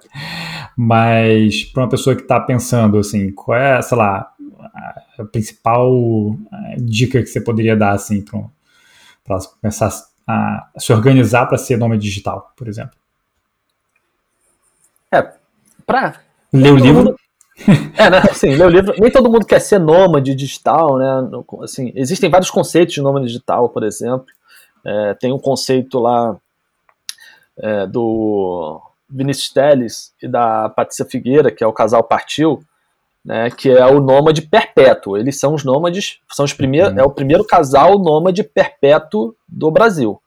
Mas para uma pessoa que está pensando assim, qual é, sei lá, a principal dica que você poderia dar assim para começar a, a se organizar para ser nome digital, por exemplo? É, para ler o livro. É, né? Assim, ler o livro. Nem todo mundo quer ser nômade digital, né? Assim, existem vários conceitos de nômade digital, por exemplo. É, tem um conceito lá é, do Vinícius Teles e da Patrícia Figueira, que é o casal Partiu, né, que é o nômade perpétuo. Eles são os nômades, são os primeiros, uhum. é o primeiro casal nômade perpétuo do Brasil.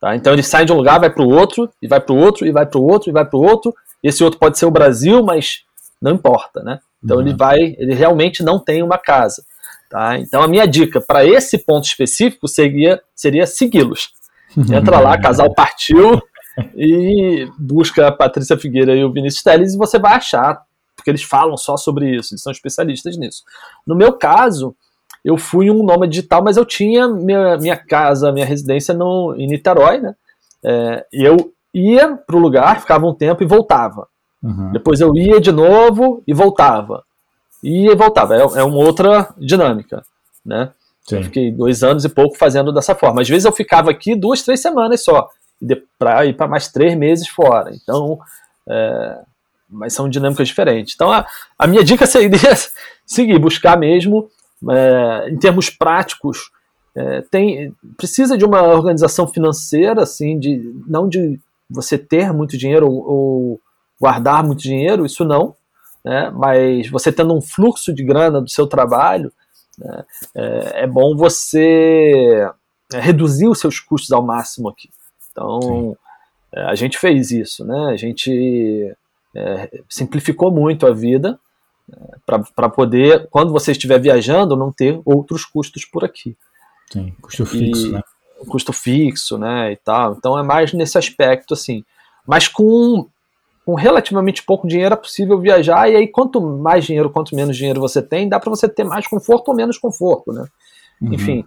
Tá? Então eles saem de um lugar, vai para o outro, e vai para o outro, e vai para o outro, e vai para o outro. Esse outro pode ser o Brasil, mas não importa, né? Então uhum. ele vai, ele realmente não tem uma casa. Tá? Então a minha dica para esse ponto específico seria, seria segui-los. Entra lá, casal partiu e busca a Patrícia Figueira e o Vinícius Teles e você vai achar, porque eles falam só sobre isso, eles são especialistas nisso. No meu caso, eu fui um nome digital, mas eu tinha minha, minha casa, minha residência no, em Niterói, né? É, e eu ia para o lugar, ficava um tempo e voltava. Uhum. Depois eu ia de novo e voltava. Ia e voltava. É, é uma outra dinâmica, né? Sim. Eu fiquei dois anos e pouco fazendo dessa forma. Às vezes eu ficava aqui duas, três semanas só, para ir para mais três meses fora. Então, é, mas são dinâmicas diferentes. Então, a, a minha dica seria seguir, buscar mesmo, é, em termos práticos, é, tem, precisa de uma organização financeira, assim, de, não de você ter muito dinheiro ou, ou guardar muito dinheiro, isso não, né, mas você tendo um fluxo de grana do seu trabalho, né, é, é, bom você é, reduzir os seus custos ao máximo aqui. Então, é, a gente fez isso, né, a gente é, simplificou muito a vida é, para poder, quando você estiver viajando, não ter outros custos por aqui. Sim, custo fixo, e, né? Custo fixo, né, e tal. Então é mais nesse aspecto, assim. Mas com, com relativamente pouco dinheiro é possível viajar, e aí quanto mais dinheiro, quanto menos dinheiro você tem, dá para você ter mais conforto ou menos conforto, né? Uhum. Enfim,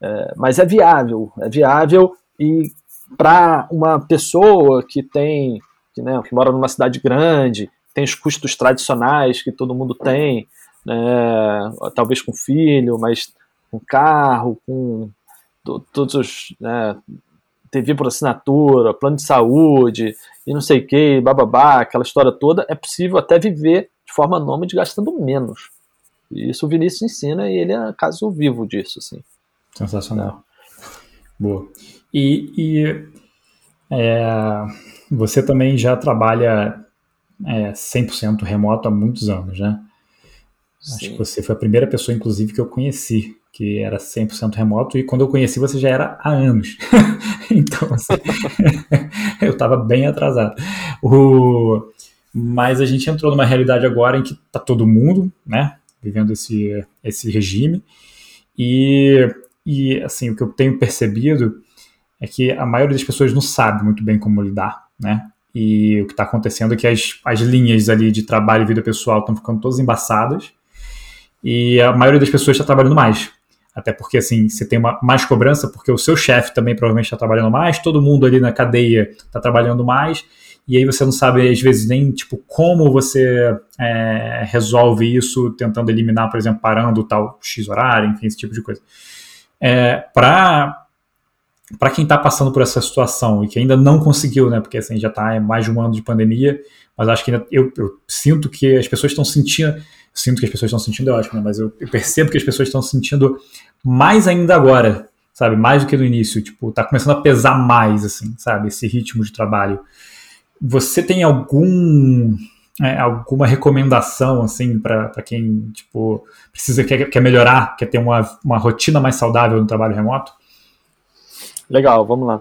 é, mas é viável, é viável, e para uma pessoa que tem que, né, que mora numa cidade grande, tem os custos tradicionais que todo mundo tem, né, talvez com filho, mas com carro, com todos os. Né, TV por assinatura, plano de saúde e não sei o que, bababá, aquela história toda, é possível até viver de forma nômade gastando menos. E isso o Vinícius ensina e ele é caso vivo disso, assim. Sensacional. É. Boa. E, e é, você também já trabalha é, 100% remoto há muitos anos, né? Sim. Acho que você foi a primeira pessoa, inclusive, que eu conheci que era 100% remoto, e quando eu conheci você já era há anos. então, assim, eu estava bem atrasado. O, mas a gente entrou numa realidade agora em que está todo mundo, né, vivendo esse, esse regime, e, e, assim, o que eu tenho percebido é que a maioria das pessoas não sabe muito bem como lidar, né? E o que está acontecendo é que as, as linhas ali de trabalho e vida pessoal estão ficando todas embaçadas e a maioria das pessoas está trabalhando mais. Até porque, assim, você tem uma, mais cobrança, porque o seu chefe também provavelmente está trabalhando mais, todo mundo ali na cadeia está trabalhando mais, e aí você não sabe, às vezes, nem, tipo, como você é, resolve isso, tentando eliminar, por exemplo, parando tal X horário, enfim, esse tipo de coisa. É, para para quem está passando por essa situação e que ainda não conseguiu, né? Porque assim já está mais de um ano de pandemia, mas acho que ainda, eu, eu sinto que as pessoas estão sentindo, sinto que as pessoas estão sentindo é ótimo, né? Mas eu, eu percebo que as pessoas estão sentindo mais ainda agora, sabe? Mais do que no início, tipo, tá começando a pesar mais, assim, sabe? Esse ritmo de trabalho. Você tem algum é, alguma recomendação assim para quem tipo precisa quer, quer melhorar, quer ter uma, uma rotina mais saudável no trabalho remoto? Legal, vamos lá.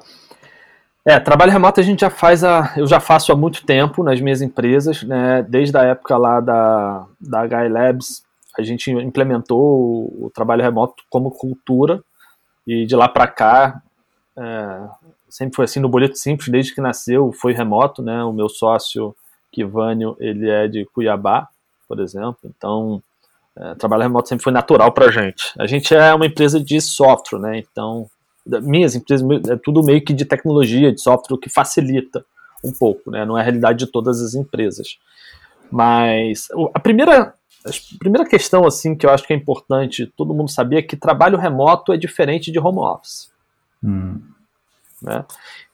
É, trabalho remoto a gente já faz a, eu já faço há muito tempo nas minhas empresas, né? Desde a época lá da da HI Labs, a gente implementou o, o trabalho remoto como cultura e de lá para cá é, sempre foi assim no boleto simples desde que nasceu foi remoto, né? O meu sócio Kivânio, ele é de Cuiabá, por exemplo, então é, trabalho remoto sempre foi natural para gente. A gente é uma empresa de software, né? Então minhas empresas é tudo meio que de tecnologia, de software que facilita um pouco, né? Não é a realidade de todas as empresas. Mas a primeira, a primeira questão assim que eu acho que é importante todo mundo saber é que trabalho remoto é diferente de home office. Hum. Né?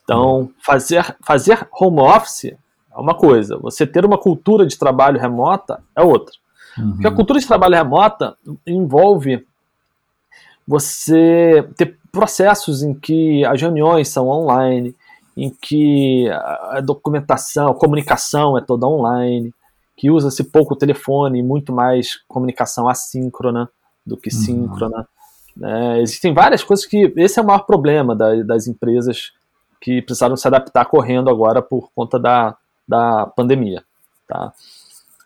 Então, fazer, fazer home office é uma coisa, você ter uma cultura de trabalho remota é outra. Uhum. Porque a cultura de trabalho remota envolve você ter processos em que as reuniões são online, em que a documentação, a comunicação é toda online, que usa-se pouco telefone e muito mais comunicação assíncrona do que uhum. síncrona. Né? Existem várias coisas que. Esse é o maior problema da, das empresas que precisaram se adaptar correndo agora por conta da, da pandemia. Tá?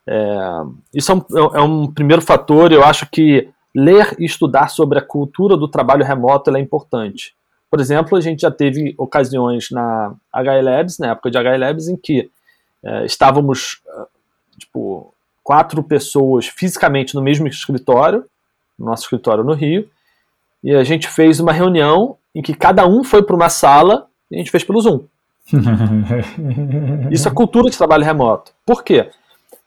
É, isso é um, é um, primeiro fator. Eu acho que ler e estudar sobre a cultura do trabalho remoto é importante. Por exemplo, a gente já teve ocasiões na HL Labs, na época de HL Labs, em que é, estávamos tipo quatro pessoas fisicamente no mesmo escritório, no nosso escritório no Rio, e a gente fez uma reunião em que cada um foi para uma sala e a gente fez pelo Zoom. Isso é cultura de trabalho remoto. Por quê?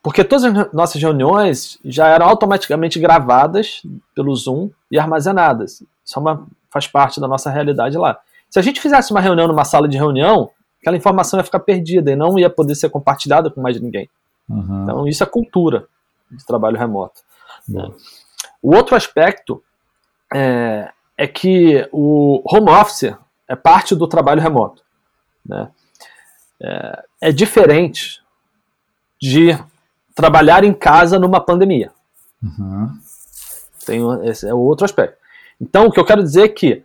Porque todas as nossas reuniões já eram automaticamente gravadas pelo Zoom e armazenadas. Isso é uma, faz parte da nossa realidade lá. Se a gente fizesse uma reunião numa sala de reunião, aquela informação ia ficar perdida e não ia poder ser compartilhada com mais ninguém. Uhum. Então, isso é cultura de trabalho remoto. Né? O outro aspecto é, é que o home office é parte do trabalho remoto. Né? É, é diferente de trabalhar em casa numa pandemia. Uhum. Tem, esse é o outro aspecto. Então, o que eu quero dizer é que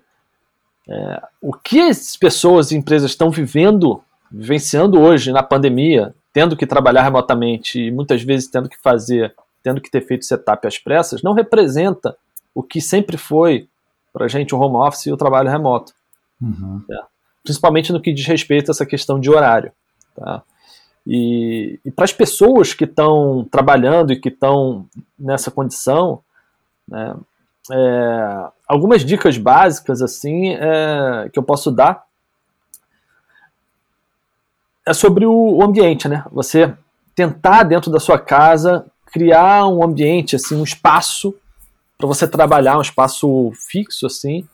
é, o que as pessoas e empresas estão vivendo, vivenciando hoje na pandemia, tendo que trabalhar remotamente e muitas vezes tendo que fazer, tendo que ter feito setup às pressas, não representa o que sempre foi para a gente o home office e o trabalho remoto. Uhum. É. Principalmente no que diz respeito a essa questão de horário. Tá? E, e para as pessoas que estão trabalhando e que estão nessa condição, né, é, algumas dicas básicas assim é, que eu posso dar é sobre o ambiente, né? Você tentar dentro da sua casa criar um ambiente, assim, um espaço para você trabalhar, um espaço fixo, assim,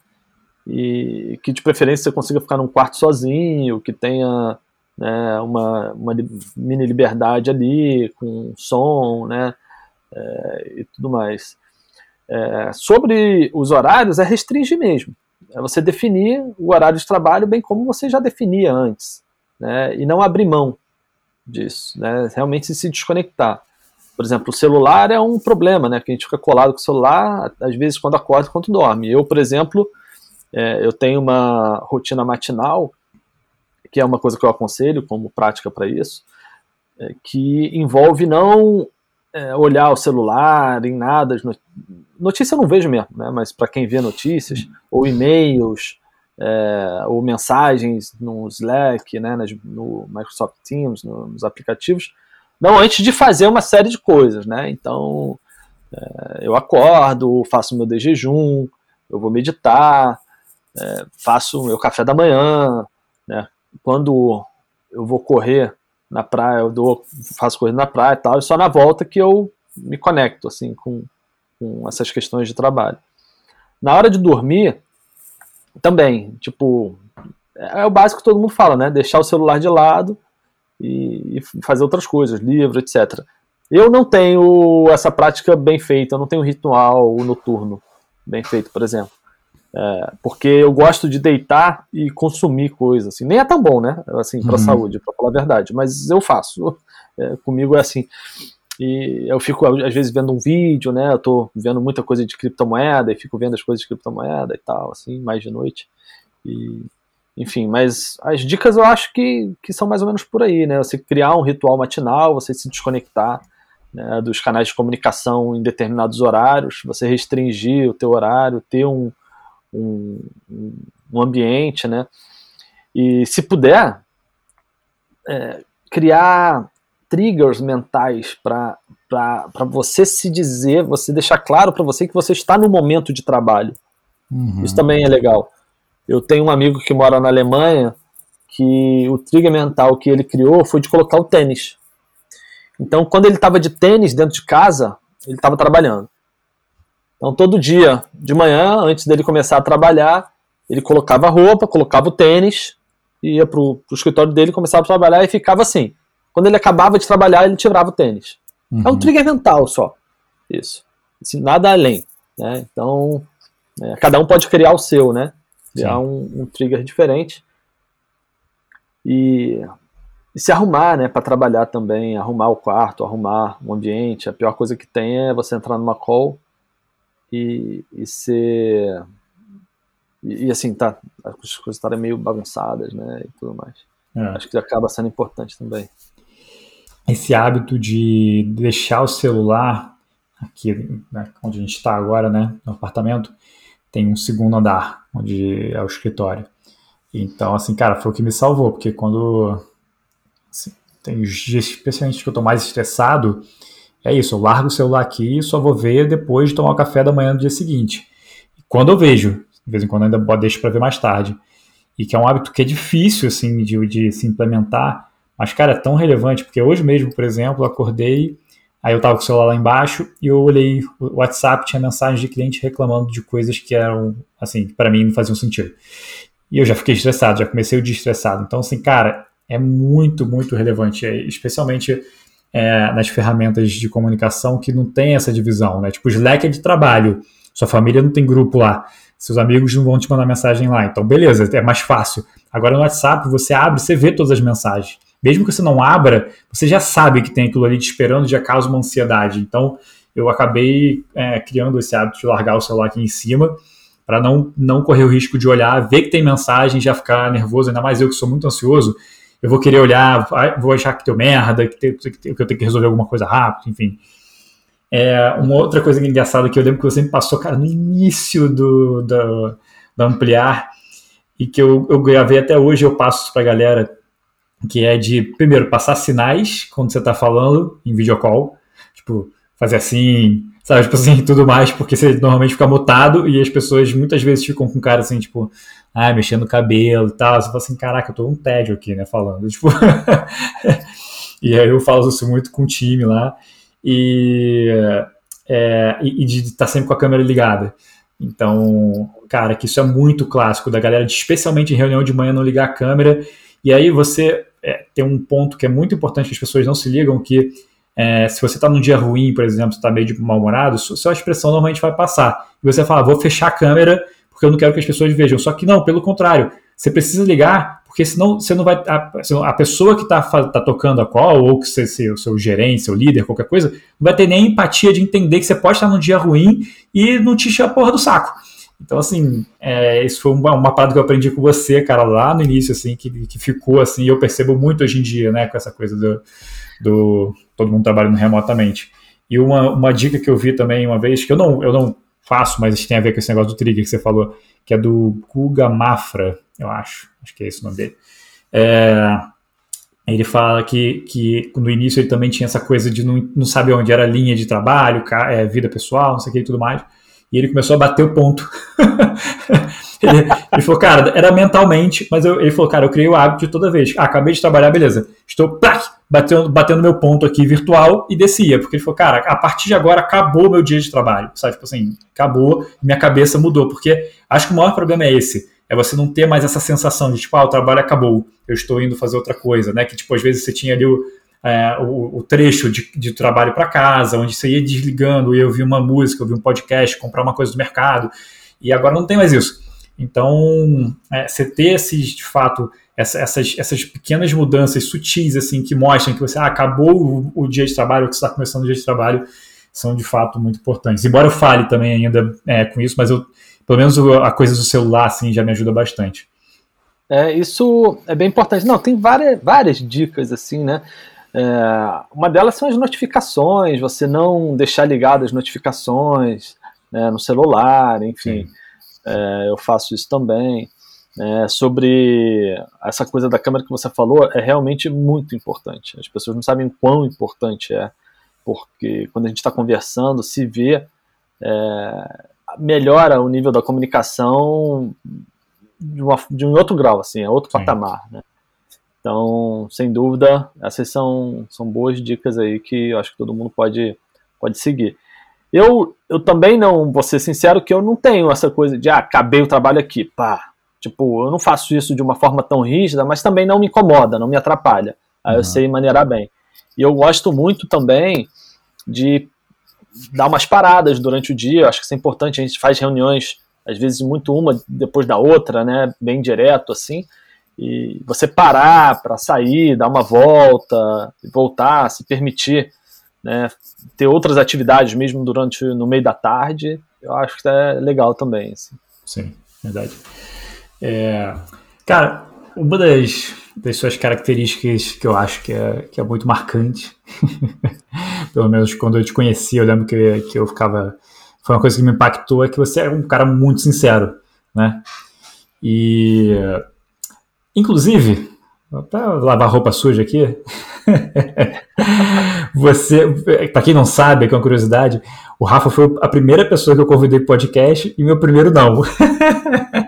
e que de preferência você consiga ficar num quarto sozinho, que tenha né, uma, uma mini liberdade ali, com som, né, é, e tudo mais. É, sobre os horários, é restringir mesmo. É você definir o horário de trabalho bem como você já definia antes né, e não abrir mão disso, né, realmente se desconectar. Por exemplo, o celular é um problema, né, que a gente fica colado com o celular, às vezes quando acorda quando dorme. Eu, por exemplo, é, eu tenho uma rotina matinal, que é uma coisa que eu aconselho como prática para isso, é, que envolve não é, olhar o celular em nada, notícia eu não vejo mesmo, né, mas para quem vê notícias, ou e-mails, é, ou mensagens no Slack, né, nas, no Microsoft Teams, no, nos aplicativos, não antes de fazer uma série de coisas, né? Então é, eu acordo, faço meu de jejum, eu vou meditar, é, faço meu café da manhã, né? Quando eu vou correr na praia, eu dou, faço corrida na praia e tal, e só na volta que eu me conecto assim com, com essas questões de trabalho. Na hora de dormir, também, tipo, é, é o básico que todo mundo fala, né? Deixar o celular de lado e, e fazer outras coisas, livro, etc. Eu não tenho essa prática bem feita, eu não tenho ritual noturno bem feito, por exemplo. É, porque eu gosto de deitar e consumir coisas. Assim. Nem é tão bom, né? Assim, para a uhum. saúde, para falar a verdade. Mas eu faço. É, comigo é assim. E eu fico, às vezes, vendo um vídeo, né? Eu tô vendo muita coisa de criptomoeda e fico vendo as coisas de criptomoeda e tal, assim, mais de noite. E, enfim, mas as dicas eu acho que, que são mais ou menos por aí, né? Você criar um ritual matinal, você se desconectar né, dos canais de comunicação em determinados horários, você restringir o teu horário, ter um, um, um ambiente, né? E se puder, é, criar triggers mentais para você se dizer, você deixar claro para você que você está no momento de trabalho. Uhum. Isso também é legal. Eu tenho um amigo que mora na Alemanha que o trigger mental que ele criou foi de colocar o tênis. Então, quando ele estava de tênis dentro de casa, ele estava trabalhando. Então, todo dia, de manhã, antes dele começar a trabalhar, ele colocava a roupa, colocava o tênis, ia para o escritório dele, começava a trabalhar e ficava assim. Quando ele acabava de trabalhar, ele tirava o tênis. Uhum. É um trigger mental só. Isso. Assim, nada além. Né? Então, é, cada um pode criar o seu, né? Criar um, um, trigger diferente. E, e se arrumar, né? Para trabalhar também. Arrumar o quarto, arrumar o ambiente. A pior coisa que tem é você entrar numa call e, e ser. E, e assim, tá, as coisas estarem meio bagunçadas, né? E tudo mais. É. Acho que acaba sendo importante também esse hábito de deixar o celular aqui, né, onde a gente está agora, né, no apartamento, tem um segundo andar, onde é o escritório. Então, assim, cara, foi o que me salvou, porque quando assim, tem os dias, especialmente que eu estou mais estressado, é isso, eu largo o celular aqui e só vou ver depois de tomar o café da manhã do dia seguinte. Quando eu vejo, de vez em quando ainda deixo para ver mais tarde. E que é um hábito que é difícil, assim, de, de se implementar, mas, cara, é tão relevante, porque hoje mesmo, por exemplo, eu acordei, aí eu tava com o celular lá embaixo e eu olhei o WhatsApp, tinha mensagem de cliente reclamando de coisas que eram, assim, para mim não faziam sentido. E eu já fiquei estressado, já comecei o dia estressado. Então, assim, cara, é muito, muito relevante, é, especialmente é, nas ferramentas de comunicação que não tem essa divisão, né? Tipo, Slack é de trabalho, sua família não tem grupo lá, seus amigos não vão te mandar mensagem lá, então beleza, é mais fácil. Agora no WhatsApp você abre, você vê todas as mensagens mesmo que você não abra, você já sabe que tem aquilo ali te esperando, já causa uma ansiedade. Então, eu acabei é, criando esse hábito de largar o celular aqui em cima, para não, não correr o risco de olhar, ver que tem mensagem, já ficar nervoso, ainda mais eu que sou muito ansioso. Eu vou querer olhar, vou achar que deu merda, que, eu tenho que resolver alguma coisa rápido, enfim. É, uma outra coisa engraçada que eu lembro que você me passou, cara, no início do, do, do Ampliar, e que eu, eu gravei até hoje, eu passo para a galera, que é de, primeiro, passar sinais quando você está falando em videocall, tipo, fazer assim, sabe, tipo assim, tudo mais, porque você normalmente fica mutado e as pessoas muitas vezes ficam com cara assim, tipo, ah, mexendo o cabelo e tal, você fala assim, caraca, eu tô um tédio aqui, né, falando, tipo, e aí eu falo isso muito com o time lá, e, é, e de estar tá sempre com a câmera ligada. Então, cara, que isso é muito clássico da galera, especialmente em reunião de manhã, não ligar a câmera e aí você é, tem um ponto que é muito importante que as pessoas não se ligam, que é, se você está num dia ruim, por exemplo, está meio de mal-humorado, sua expressão normalmente vai passar. E você fala, vou fechar a câmera porque eu não quero que as pessoas vejam. Só que não, pelo contrário, você precisa ligar, porque senão você não vai. A, a pessoa que está tá tocando a call, ou que você, o seu gerente, seu líder, qualquer coisa, não vai ter nem empatia de entender que você pode estar num dia ruim e não te encher a porra do saco. Então, assim, é, isso foi uma, uma parada que eu aprendi com você, cara, lá no início, assim, que, que ficou, assim, eu percebo muito hoje em dia, né, com essa coisa do, do todo mundo trabalhando remotamente. E uma, uma dica que eu vi também uma vez, que eu não, eu não faço, mas tem a ver com esse negócio do trigger que você falou, que é do Guga Mafra, eu acho, acho que é esse o nome dele. É, ele fala que, que no início ele também tinha essa coisa de não, não saber onde era a linha de trabalho, é, vida pessoal, não sei o que e tudo mais. E ele começou a bater o ponto. ele, ele, falou, cara, era mentalmente, mas eu, ele falou, cara, eu criei o hábito de toda vez. Ah, acabei de trabalhar, beleza. Estou plac, batendo, batendo meu ponto aqui virtual e descia. Porque ele falou, cara, a partir de agora acabou meu dia de trabalho. Sabe, tipo assim, acabou, minha cabeça mudou. Porque acho que o maior problema é esse. é você não ter mais essa sensação de, tipo, ah, o trabalho acabou, eu estou indo fazer outra coisa, né? Que, tipo, às vezes você tinha ali o, é, o, o, trecho de, de trabalho para casa, onde você ia desligando, ia ouvir uma música, ouvir um podcast, comprar uma coisa do mercado, e agora não tem mais isso. Então, é, você ter esses, de fato, essa, essas, essas pequenas mudanças sutis, assim, que mostram que você ah, acabou o, o, dia de trabalho, que você está começando o dia de trabalho, são de fato muito importantes. Embora eu fale também ainda é, com isso, mas eu, pelo menos a coisa do celular, assim, já me ajuda bastante. É, isso é bem importante. Não, tem várias, várias dicas, assim, né? É, uma delas são as notificações, você não deixar ligadas as notificações né, no celular, enfim. É, eu faço isso também. É, sobre essa coisa da câmera que você falou, é realmente muito importante. As pessoas não sabem quão importante é, porque quando a gente está conversando, se vê, é, melhora o nível da comunicação de, uma, de um outro grau, assim, é outro Sim. patamar, né? Então, sem dúvida, essas são, são boas dicas aí que eu acho que todo mundo pode, pode seguir. Eu, eu também não, vou ser sincero, que eu não tenho essa coisa de, ah, acabei o trabalho aqui, pá. Tipo, eu não faço isso de uma forma tão rígida, mas também não me incomoda, não me atrapalha. Aí uhum. eu sei maneirar bem. E eu gosto muito também de dar umas paradas durante o dia, eu acho que isso é importante, a gente faz reuniões, às vezes muito uma depois da outra, né, bem direto assim, e você parar para sair, dar uma volta, voltar, se permitir né, ter outras atividades mesmo durante no meio da tarde, eu acho que é legal também. Assim. Sim, verdade. É, cara, uma das, das suas características que eu acho que é, que é muito marcante, pelo menos quando eu te conheci, eu lembro que, que eu ficava. Foi uma coisa que me impactou, é que você é um cara muito sincero, né? E, inclusive, para lavar roupa suja aqui, você, para quem não sabe, que é uma curiosidade, o Rafa foi a primeira pessoa que eu convidei para podcast e meu primeiro não.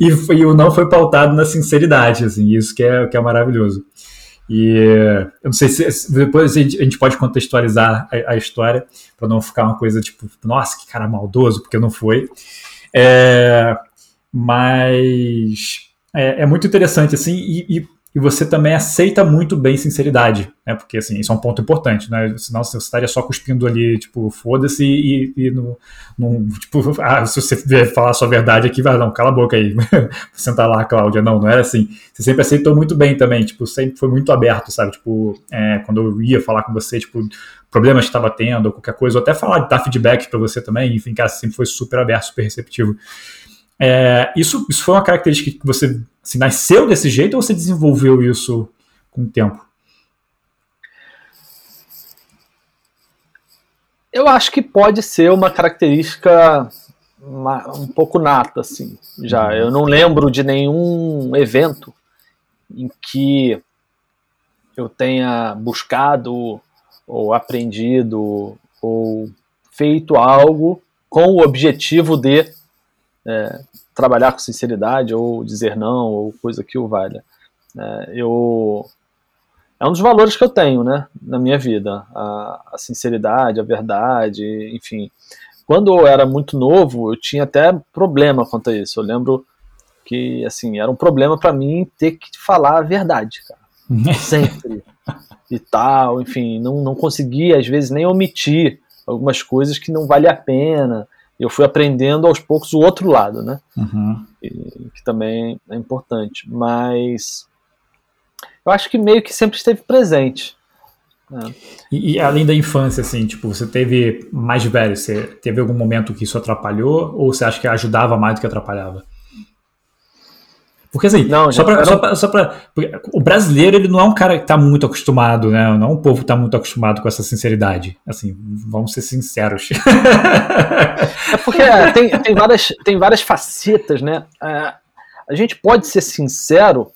e, e, o não foi pautado na sinceridade, assim, isso que é, que é maravilhoso. E eu não sei se depois a gente, pode contextualizar a, a história para não ficar uma coisa tipo, nossa, que cara maldoso, porque não foi. É, mas é, é, muito interessante, assim, e, e, e, você também aceita muito bem sinceridade, né? Porque, assim, isso é um ponto importante, né? Senão você estaria só cuspindo ali, tipo, foda-se e, e no, no, tipo, ah, se você falar a sua verdade aqui, vai, não, cala a boca aí, sentar lá, Cláudia. Não, não era assim. Você sempre aceitou muito bem também, tipo, sempre foi muito aberto, sabe? Tipo, é, quando eu ia falar com você, tipo, problemas que estava tendo, ou qualquer coisa, ou até falar, dar feedback para você também, enfim, cara, sempre foi super aberto, super receptivo. É, isso, isso foi uma característica que você assim, nasceu desse jeito ou você desenvolveu isso com o tempo? Eu acho que pode ser uma característica um pouco nata, assim, já. Uhum. Eu não lembro de nenhum evento em que eu tenha buscado ou aprendido ou feito algo com o objetivo de é, trabalhar com sinceridade ou dizer não ou coisa que o valha. É, eu é um dos valores que eu tenho, né, na minha vida, a, a, sinceridade, a verdade, enfim. Quando eu era muito novo, eu tinha até problema quanto a isso. Eu lembro que, assim, era um problema para mim ter que falar a verdade, cara, sempre e tal, enfim, não, não conseguia às vezes nem omitir algumas coisas que não vale a pena eu fui aprendendo aos poucos o outro lado, né? Uhum. E, que também é importante. Mas eu acho que meio que sempre esteve presente. Né? E, e, além da infância, assim, tipo, você teve mais velho, você teve algum momento que isso atrapalhou ou você acha que ajudava mais do que atrapalhava? Porque assim, não, só pra, só pra, só pra, o brasileiro ele não é um cara que está muito acostumado, né? Não é um povo que está muito acostumado com essa sinceridade. Assim, vamos ser sinceros. É porque tem, tem, várias, tem várias facetas, né? É, a gente pode ser sincero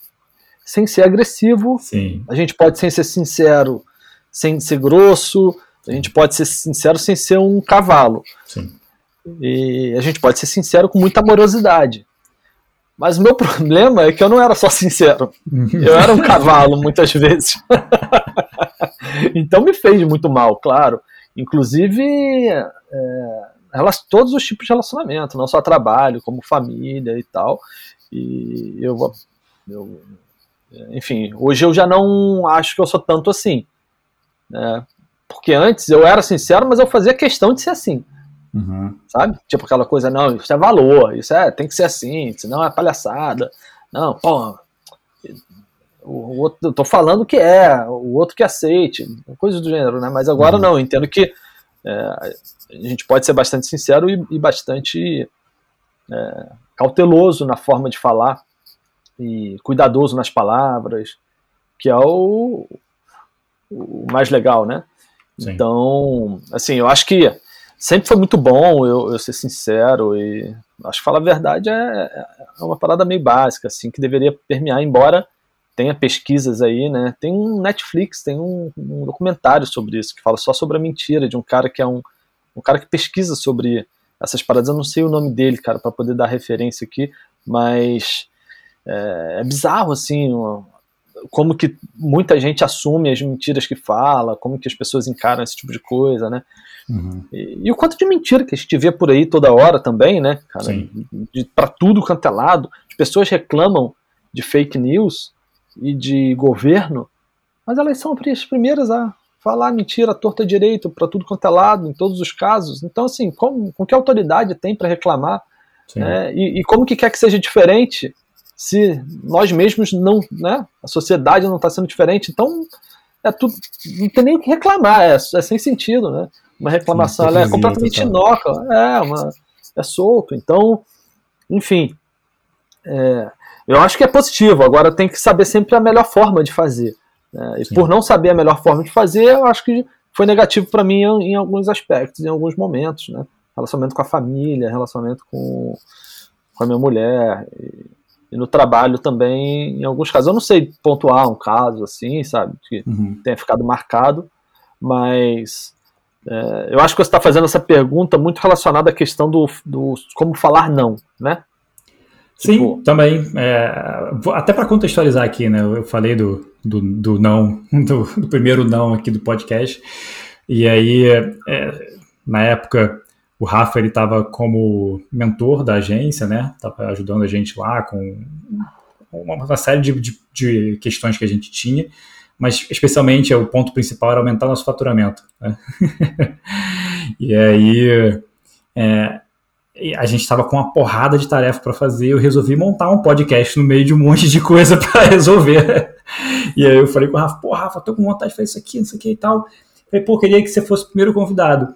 sem ser agressivo. Sim. A gente pode ser sincero sem ser grosso. A gente pode ser sincero sem ser um cavalo. Sim. E a gente pode ser sincero com muita amorosidade. Mas o meu problema é que eu não era só sincero. Eu era um cavalo muitas vezes. então me fez muito mal, claro. Inclusive, é, todos os tipos de relacionamento, não só trabalho, como família e tal. E eu, eu enfim, hoje eu já não acho que eu sou tanto assim. Né? Porque antes eu era sincero, mas eu fazia questão de ser assim. Uhum. Sabe? Tipo aquela coisa, não, isso é valor, isso é, tem que ser assim, senão é palhaçada. Não, pô, o outro, eu tô falando que é, o outro que aceite, coisas do gênero, né? Mas agora uhum. não, entendo que é, a gente pode ser bastante sincero e, e bastante é, cauteloso na forma de falar e cuidadoso nas palavras, que é o, o mais legal, né? Sim. Então, assim, eu acho que sempre foi muito bom eu, eu ser sincero e acho que falar a verdade é, é uma parada meio básica, assim, que deveria permear, embora tenha pesquisas aí, né? Tem um Netflix, tem um, um, documentário sobre isso, que fala só sobre a mentira, de um cara que é um, um cara que pesquisa sobre essas paradas. Eu não sei o nome dele, cara, para poder dar referência aqui, mas é, é bizarro, assim, como que muita gente assume as mentiras que fala, como que as pessoas encaram esse tipo de coisa, né? Uhum. E, e, o quanto de mentira que a gente vê por aí toda hora também, né, cara? Para tudo quanto é lado. As pessoas reclamam de fake news e de governo, mas elas são as primeiras a falar mentira torta direito para tudo quanto é lado, em todos os casos. Então, assim, com, com que autoridade tem para reclamar? Né? E, e, como que quer que seja diferente se nós mesmos não, né? A sociedade não está sendo diferente. Então, é tudo, não tem nem o que reclamar, é, é sem sentido, né? Uma reclamação Sim, é completamente inócua, é, uma, é solto. Então, enfim, é, eu acho que é positivo, agora tem que saber sempre a melhor forma de fazer. Né? E Sim. por não saber a melhor forma de fazer, eu acho que foi negativo para mim em, em, alguns aspectos, em alguns momentos. Né? Relacionamento com a família, relacionamento com, com a minha mulher. E, e, no trabalho também, em alguns casos. Eu não sei pontuar um caso assim, sabe, que uhum. tenha ficado marcado, mas é, eu acho que você está fazendo essa pergunta muito relacionada à questão do, do como falar não, né? Sim, tipo... também. É, até para contextualizar aqui, né? Eu falei do, do, do não, do, do, primeiro não aqui do podcast. E aí, é, na época, o Rafa ele estava como mentor da agência, né? Tava ajudando a gente lá com uma, série de, de, de, questões que a gente tinha, mas especialmente o ponto principal era aumentar nosso faturamento. Né? e aí é, a gente estava com uma porrada de tarefa para fazer, eu resolvi montar um podcast no meio de um monte de coisa para resolver. E aí eu falei com o Rafa, pô, Rafa, tô com vontade de fazer isso aqui, não sei o que e tal. Falei, pô, queria que você fosse o primeiro convidado.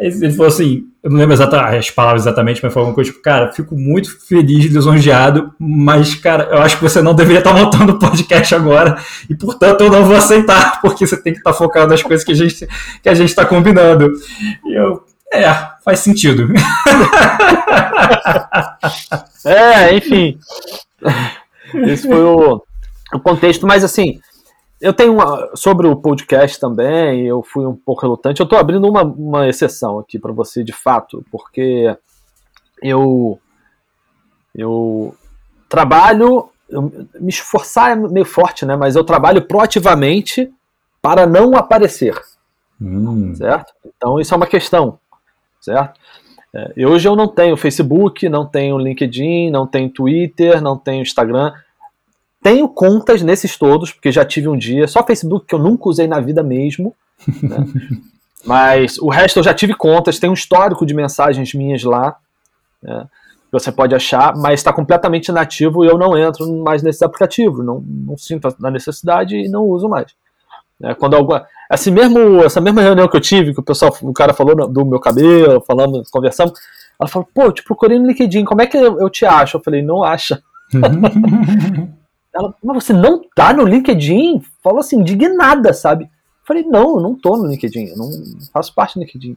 Ele falou assim, eu não lembro exatamente, as palavras exatamente, mas falou uma coisa tipo, cara, fico muito feliz, lisonjeado, mas, cara, eu acho que você não deveria estar montando o podcast agora, e portanto eu não vou aceitar, porque você tem que estar focado nas coisas que a gente que a gente está combinando. E eu, é, faz sentido. é, enfim. Esse foi o, o contexto, mas assim, eu tenho uma, sobre o podcast também, eu fui um pouco relutante. Eu estou abrindo uma, uma exceção aqui para você, de fato, porque eu eu trabalho, eu, me esforçar é meio forte, né? Mas eu trabalho proativamente para não aparecer, hum. certo? Então isso é uma questão certo? É, hoje eu não tenho Facebook, não tenho LinkedIn, não tenho Twitter, não tenho Instagram. Tenho contas nesses todos, porque já tive um dia. Só Facebook que eu nunca usei na vida mesmo. Né? Mas o resto eu já tive contas, tem um histórico de mensagens minhas lá. Né? Você pode achar, mas está completamente inativo e eu não entro mais nesses aplicativos. Não, não sinto a necessidade e não uso mais. É, quando alguma, assim mesmo, essa mesma reunião que eu tive, que o pessoal, o cara falou do meu cabelo, falando, conversamos, ela falou, pô, eu te procurei no LinkedIn, como é que eu, eu te acho? Eu falei, não acha. ela, mas você não tá no LinkedIn? Falou assim, indignada, sabe? Eu falei, não, eu não tô no LinkedIn, eu não faço parte do LinkedIn.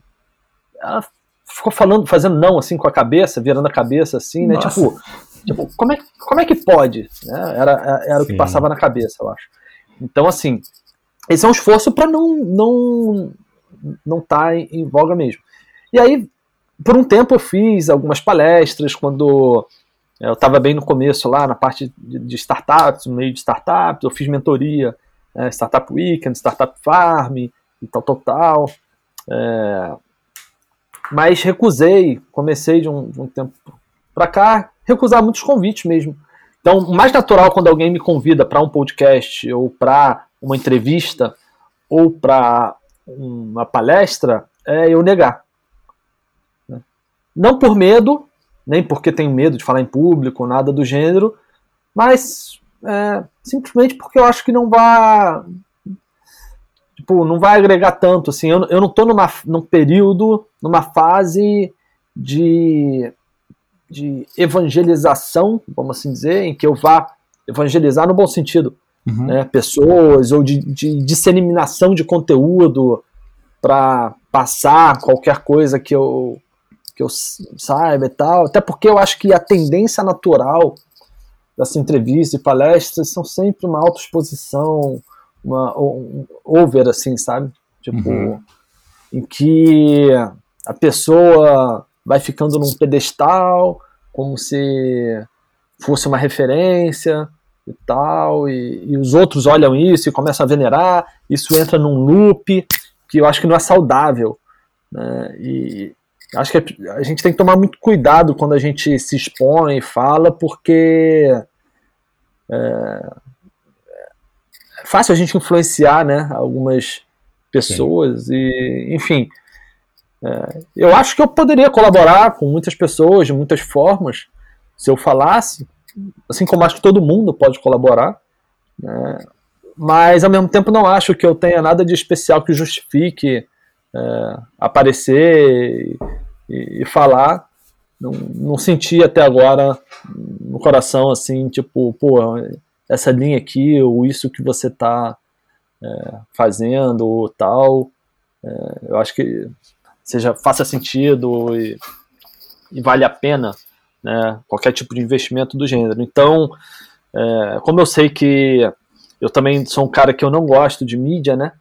Ela ficou falando, fazendo não, assim, com a cabeça, virando a cabeça, assim, né? Tipo, tipo, como é, como é que pode? Né? Era, era o que passava na cabeça, eu acho. Então, assim, esse é um esforço para não não não estar tá em, em, voga mesmo. E aí, por um tempo eu fiz algumas palestras quando eu estava bem no começo lá na parte de, startups, no meio de startups, eu fiz mentoria, é, Startup Weekend, Startup Farm e tal, tal, tal. É, mas recusei, comecei de um, de um tempo para cá, recusar muitos convites mesmo. Então, o mais natural quando alguém me convida para um podcast ou para uma entrevista ou para uma palestra é eu negar. Não por medo, nem porque tenho medo de falar em público, nada do gênero, mas é, simplesmente porque eu acho que não vai tipo, não vai agregar tanto assim. Eu, eu não estou numa num período, numa fase de de evangelização, vamos assim dizer, em que eu vá evangelizar no bom sentido, uhum. né, pessoas ou de, de disseminação de conteúdo para passar qualquer coisa que eu que eu saiba e tal, até porque eu acho que a tendência natural dessa entrevista e palestras são sempre uma autoexposição, uma um, over assim, sabe? Tipo, uhum. em que a pessoa vai ficando num pedestal, como se fosse uma referência e tal, e, e, os outros olham isso e começam a venerar, isso entra num loop que eu acho que não é saudável. Né? E acho que a gente tem que tomar muito cuidado quando a gente se expõe e fala, porque é, é fácil a gente influenciar né, algumas pessoas, Sim. e enfim. É, eu acho que eu poderia colaborar com muitas pessoas de muitas formas se eu falasse, assim como acho que todo mundo pode colaborar, né? mas ao mesmo tempo não acho que eu tenha nada de especial que justifique é, aparecer e, e falar. Não, não, senti até agora no coração assim, tipo, pô, essa linha aqui, ou isso que você está é, fazendo, ou tal. É, eu acho que seja faça sentido e, e vale a pena né, qualquer tipo de investimento do gênero. Então, é, como eu sei que eu também sou um cara que eu não gosto de mídia, né?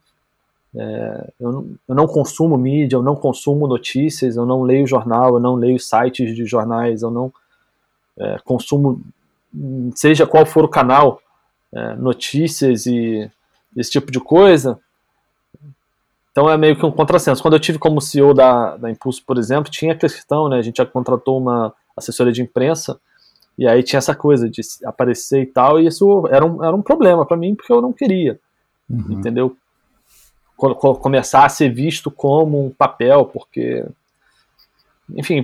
É, eu, não, eu, não, consumo mídia, eu não consumo notícias, eu não leio jornal, eu não leio sites de jornais, eu não é, consumo, seja qual for o canal, é, notícias e esse tipo de coisa. Então é meio que um contrassenso. Quando eu tive como CEO da, da Impulso, por exemplo, tinha a questão, né? A gente já contratou uma assessoria de imprensa e aí tinha essa coisa de aparecer e tal, e isso era um, era um problema para mim porque eu não queria, uhum. entendeu? Começar a ser visto como um papel, porque, enfim,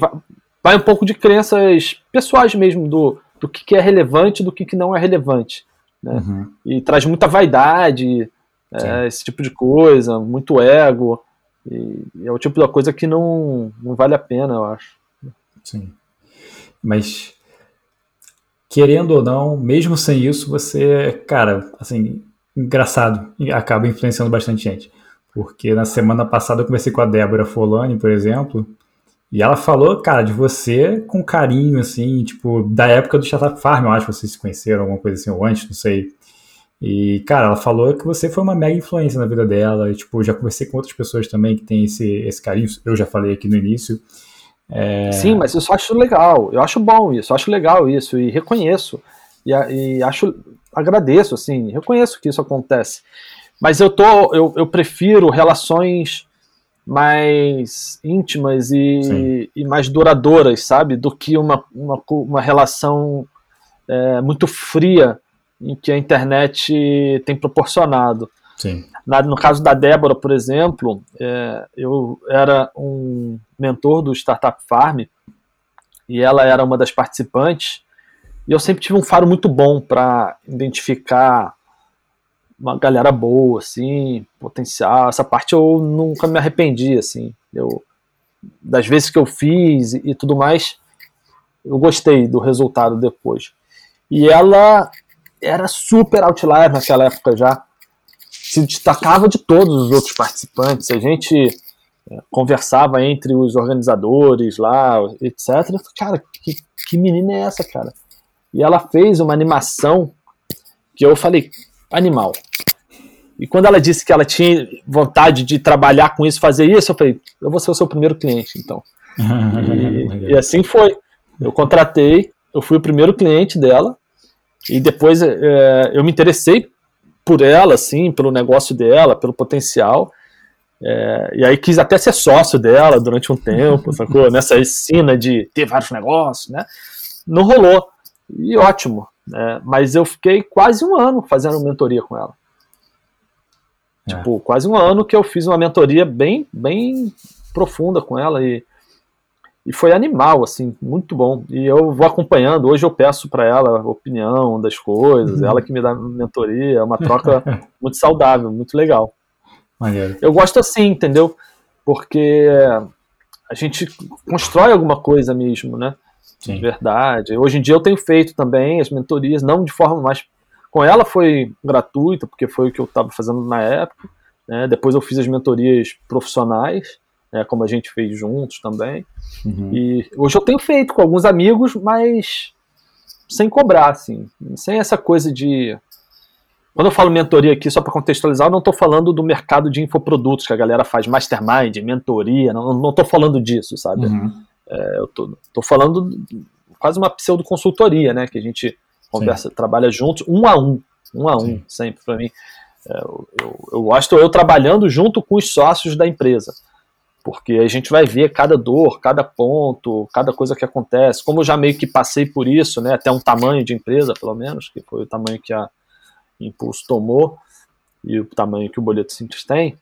vai, um pouco de crenças pessoais mesmo do, do que, que é relevante do que, que não é relevante, né? Uhum. E traz muita vaidade, é, esse tipo de coisa, muito ego. E é o tipo da coisa que não, não vale a pena, eu acho. Sim. Mas, querendo ou não, mesmo sem isso, você, cara, assim, engraçado, acaba influenciando bastante gente. Porque na semana passada eu conversei com a Débora Folani, por exemplo, e ela falou, cara, de você com carinho, assim, tipo, da época do Startup Farm, eu acho que vocês se conheceram, alguma coisa assim, ou antes, não sei. E, cara, ela falou que você foi uma mega influência na vida dela. E, tipo, já conversei com outras pessoas também que têm esse, esse carinho. Eu já falei aqui no início. É... Sim, mas eu só acho legal. Eu acho bom isso. Eu acho legal isso. E reconheço. E, e acho. Agradeço, assim. Reconheço que isso acontece. Mas eu tô. Eu, eu prefiro relações mais íntimas e, e, mais duradouras, sabe? Do que uma, uma, uma relação é, muito fria em que a internet tem proporcionado. Sim. Na, no caso da Débora, por exemplo, é, eu era um mentor do Startup Farm e ela era uma das participantes. E eu sempre tive um faro muito bom para identificar uma galera boa, assim, potencial. Essa parte eu nunca me arrependi, assim. Eu, das vezes que eu fiz e, e tudo mais, eu gostei do resultado depois. E ela era super outlier naquela época já. Se destacava de todos os outros participantes. A gente é, conversava entre os organizadores lá, etc. Cara, que, que menina é essa, cara? E ela fez uma animação que eu falei, animal. E quando ela disse que ela tinha vontade de trabalhar com isso, fazer isso, eu falei, eu vou ser o seu primeiro cliente, então. e, e assim foi. Eu contratei, eu fui o primeiro cliente dela, e depois é, eu me interessei por ela, assim, pelo negócio dela, pelo potencial. É, e aí quis até ser sócio dela durante um tempo, sacou? Nessa cena de ter vários negócios, né? Não rolou. E ótimo. Né? Mas eu fiquei quase um ano fazendo mentoria com ela. É. Tipo, quase um ano que eu fiz uma mentoria bem, bem profunda com ela e, e foi animal, assim, muito bom. E eu vou acompanhando. Hoje eu peço para ela a opinião das coisas, uhum. ela que me dá mentoria, é uma troca muito saudável, muito legal. Maneiro. Eu gosto assim, entendeu? Porque a gente constrói alguma coisa mesmo, né? Sim. De verdade. Hoje em dia eu tenho feito também as mentorias, não de forma mais. Com ela foi gratuita, porque foi o que eu estava fazendo na época. Né? Depois eu fiz as mentorias profissionais, né? como a gente fez juntos também. Uhum. E hoje eu tenho feito com alguns amigos, mas sem cobrar, assim. Sem essa coisa de quando eu falo mentoria aqui, só para contextualizar, eu não estou falando do mercado de infoprodutos que a galera faz mastermind, mentoria, não estou falando disso, sabe? Uhum. É, eu tô, tô, falando quase uma pseudo consultoria, né? Que a gente conversa, Sim. trabalha juntos, um a um, um a um, Sim. sempre para mim. É, eu, eu, eu gosto eu trabalhando junto com os sócios da empresa, porque a gente vai ver cada dor, cada ponto, cada coisa que acontece. Como eu já meio que passei por isso, né? Até um tamanho de empresa, pelo menos, que foi o tamanho que a Impulso tomou e o tamanho que o Boleto Simples tem,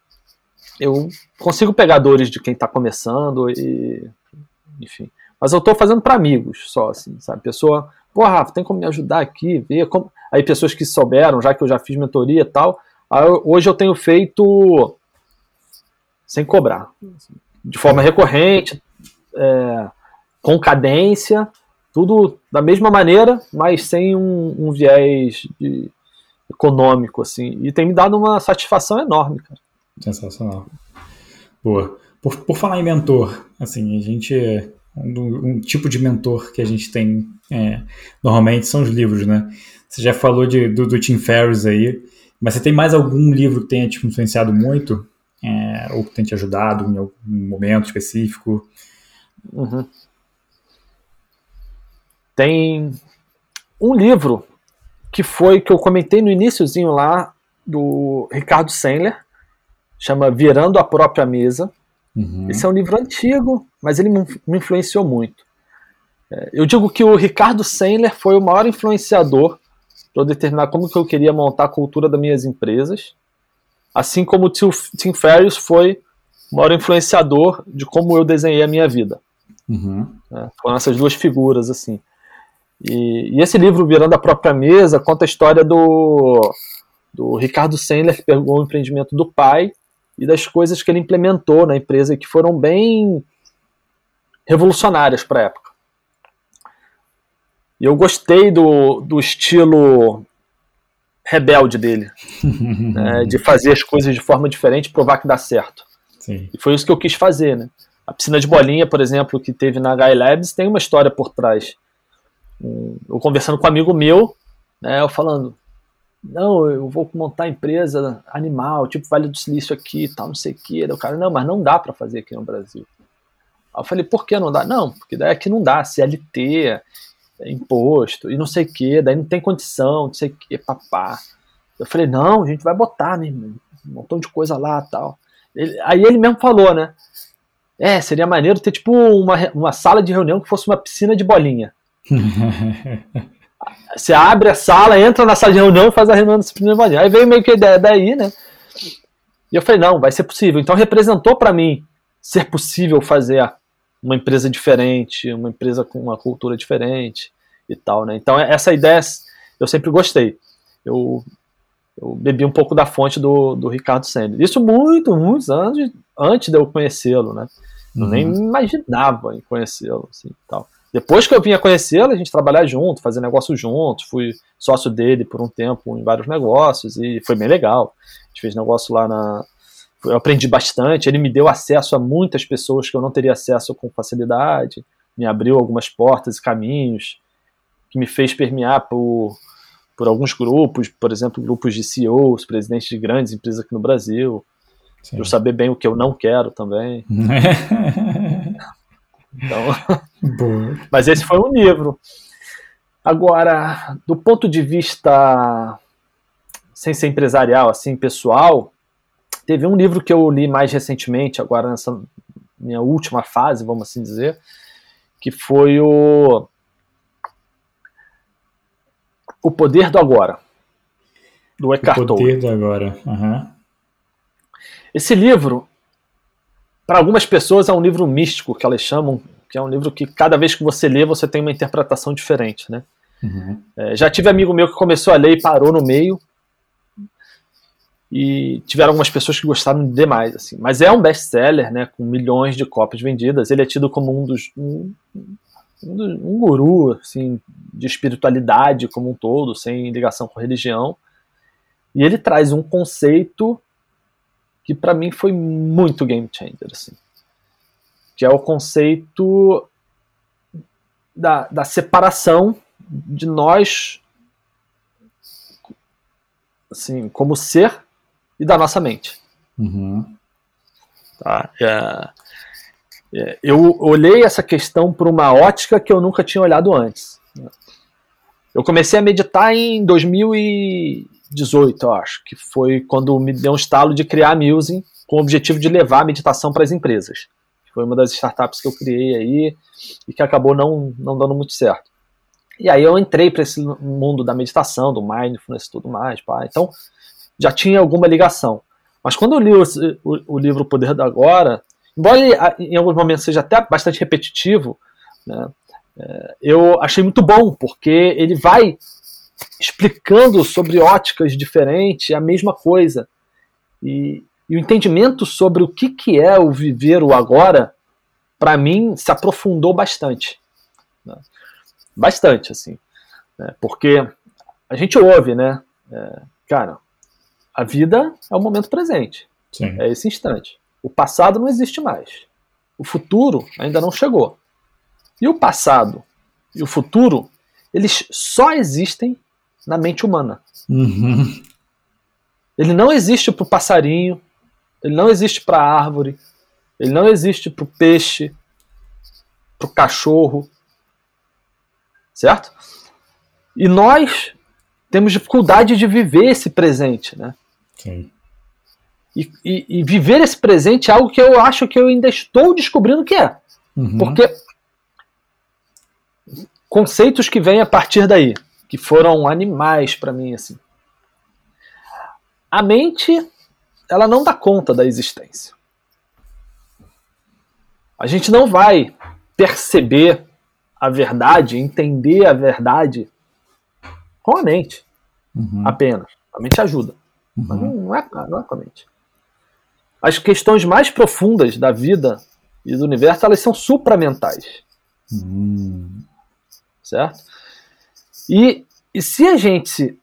eu consigo pegar dores de quem está começando e, enfim. Mas eu estou fazendo para amigos só, assim, sabe? Pessoa, pô, Rafa, tem como me ajudar aqui? Ver como... Aí pessoas que souberam, já que eu já fiz mentoria e tal. Aí, hoje eu tenho feito sem cobrar, de forma recorrente, é, com cadência, tudo da mesma maneira, mas sem um, um viés de, econômico, assim. E tem me dado uma satisfação enorme, cara. Sensacional. Boa. Por, por falar em mentor, assim, a gente. Um, um tipo de mentor que a gente tem é, normalmente são os livros, né? Você já falou de, do, do Tim Ferriss aí, mas você tem mais algum livro que tenha te influenciado muito? É, ou que tenha te ajudado em algum momento específico? Uhum. Tem um livro que foi que eu comentei no iníciozinho lá do Ricardo Sendler, chama Virando a Própria Mesa. Uhum. Esse é um livro antigo, mas ele me influenciou muito. É, eu digo que o Ricardo Sendler foi o maior influenciador para determinar como que eu queria montar a cultura das minhas empresas, assim como o Tim Ferriss foi o maior influenciador de como eu desenhei a minha vida. Uhum. É, foram essas duas figuras assim. E, e, esse livro, Virando a Própria Mesa, conta a história do, do Ricardo Sendler, que pegou o empreendimento do pai e das coisas que ele implementou na empresa que foram bem revolucionárias para a época. E eu gostei do, do estilo rebelde dele, né, de fazer as coisas de forma diferente, provar que dá certo. Sim. E foi isso que eu quis fazer, né? A piscina de bolinha, por exemplo, que teve na Guy Labs, tem uma história por trás eu conversando com um amigo meu, né, eu falando, não, eu vou montar empresa animal, tipo Vale do Silício aqui tal, não sei o que. o cara, não, mas não dá para fazer aqui no Brasil. Aí eu falei, por que não dá? Não, porque daí aqui não dá, CLT, é imposto, e não sei o que, daí não tem condição, não sei o que, papá. Eu falei, não, a gente vai botar, né, um montão de coisa lá tal. Ele, aí ele mesmo falou, né, é, seria maneiro ter tipo uma, uma sala de reunião que fosse uma piscina de bolinha. Você abre a sala, entra na sala de reunião e faz a reunião disciplina evangelho. Aí veio meio que a ideia daí, né? E eu falei, não, vai ser possível. Então representou para mim ser possível fazer uma empresa diferente, uma empresa com uma cultura diferente e tal, né? Então essa ideia eu sempre gostei. Eu, eu bebi um pouco da fonte do, do Ricardo Sandler. Isso muito, muitos anos antes de eu conhecê-lo, né? Eu uhum. nem imaginava em conhecê-lo, assim, tal. Depois que eu vim a conhecê-lo, a gente trabalhar junto, fazer negócio juntos, fui sócio dele por um tempo em vários negócios e foi bem legal. A gente fez negócio lá na. Eu aprendi bastante, ele me deu acesso a muitas pessoas que eu não teria acesso com facilidade, me abriu algumas portas e caminhos, que me fez permear por, por alguns grupos, por exemplo, grupos de CEOs, presidentes de grandes empresas aqui no Brasil, para eu saber bem o que eu não quero também. Então, mas esse foi um livro. Agora, do ponto de vista sem ser empresarial, assim, pessoal, Teve um livro que eu li mais recentemente, agora nessa minha última fase, vamos assim dizer, que foi o O Poder do Agora, do Eckhart Tolle. O Poder do Agora, uhum. Esse livro, para algumas pessoas, é um livro místico, que elas chamam, que é um livro que cada vez que você lê, você tem uma interpretação diferente, né? Uhum. É, já tive amigo meu que começou a ler e parou no meio, e tiveram algumas pessoas que gostaram demais, assim. Mas é um best-seller, né, com milhões de cópias vendidas. Ele é tido como um dos um, um, um guru, assim, de espiritualidade como um todo, sem ligação com religião. E ele traz um conceito que para mim foi muito game changer, assim, que é o conceito da, da separação de nós, assim, como ser e da nossa mente. Uhum. Tá? É, é, eu olhei essa questão por uma ótica que eu nunca tinha olhado antes. Eu comecei a meditar em 2018, eu acho, que foi quando me deu um estalo de criar a Musing com o objetivo de levar a meditação para as empresas. Foi uma das startups que eu criei aí e que acabou não, não dando muito certo. E aí eu entrei para esse mundo da meditação, do mindfulness e tudo mais. Pá. Então, já tinha alguma ligação. Mas quando eu li o, o, o livro O Poder da Agora, embora ele em alguns momentos seja até bastante repetitivo, né, é, eu achei muito bom, porque ele vai explicando sobre óticas diferentes a mesma coisa. E, e o entendimento sobre o que, que é o viver o agora, para mim, se aprofundou bastante. Né? Bastante, assim. Né? Porque a gente ouve, né? É, cara, a vida é o momento presente. Sim. É esse instante. O passado não existe mais. O futuro ainda não chegou. E o passado e o futuro, eles só existem na mente humana. Uhum. Ele não existe para o passarinho, ele não existe para a árvore, ele não existe para o peixe, para o cachorro. Certo? E nós temos dificuldade de viver esse presente, né? Sim. E, e, e, viver esse presente é algo que eu acho que eu ainda estou descobrindo o que é. Uhum. Porque conceitos que vêm a partir daí, que foram animais para mim, assim. A mente, ela não dá conta da existência. A gente não vai perceber a verdade, entender a verdade com a mente uhum. apenas. A mente ajuda. Uhum. Mas não é, não é com a mente. As questões mais profundas da vida e do universo, elas são supramentais. Uhum. Certo? E, e se a gente se,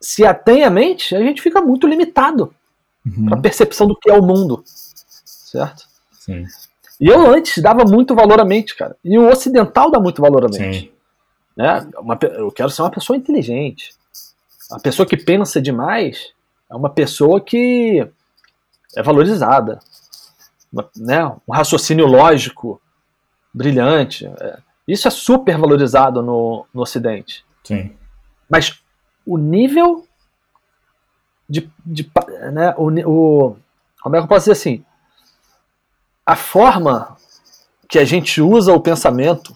se atém à mente, a gente fica muito limitado uhum. para a percepção do que é o mundo. Certo? Sim. E eu antes dava muito valor à mente, cara. E o ocidental dá muito valor à mente. Sim. Né? Uma, eu quero ser uma pessoa inteligente. A pessoa que pensa demais é uma pessoa que é valorizada. Uma, né? Um raciocínio lógico brilhante. É, isso é super valorizado no, no Ocidente. Sim. Mas o nível de. de né, o, o, como é que eu posso dizer assim? A forma que a gente usa o pensamento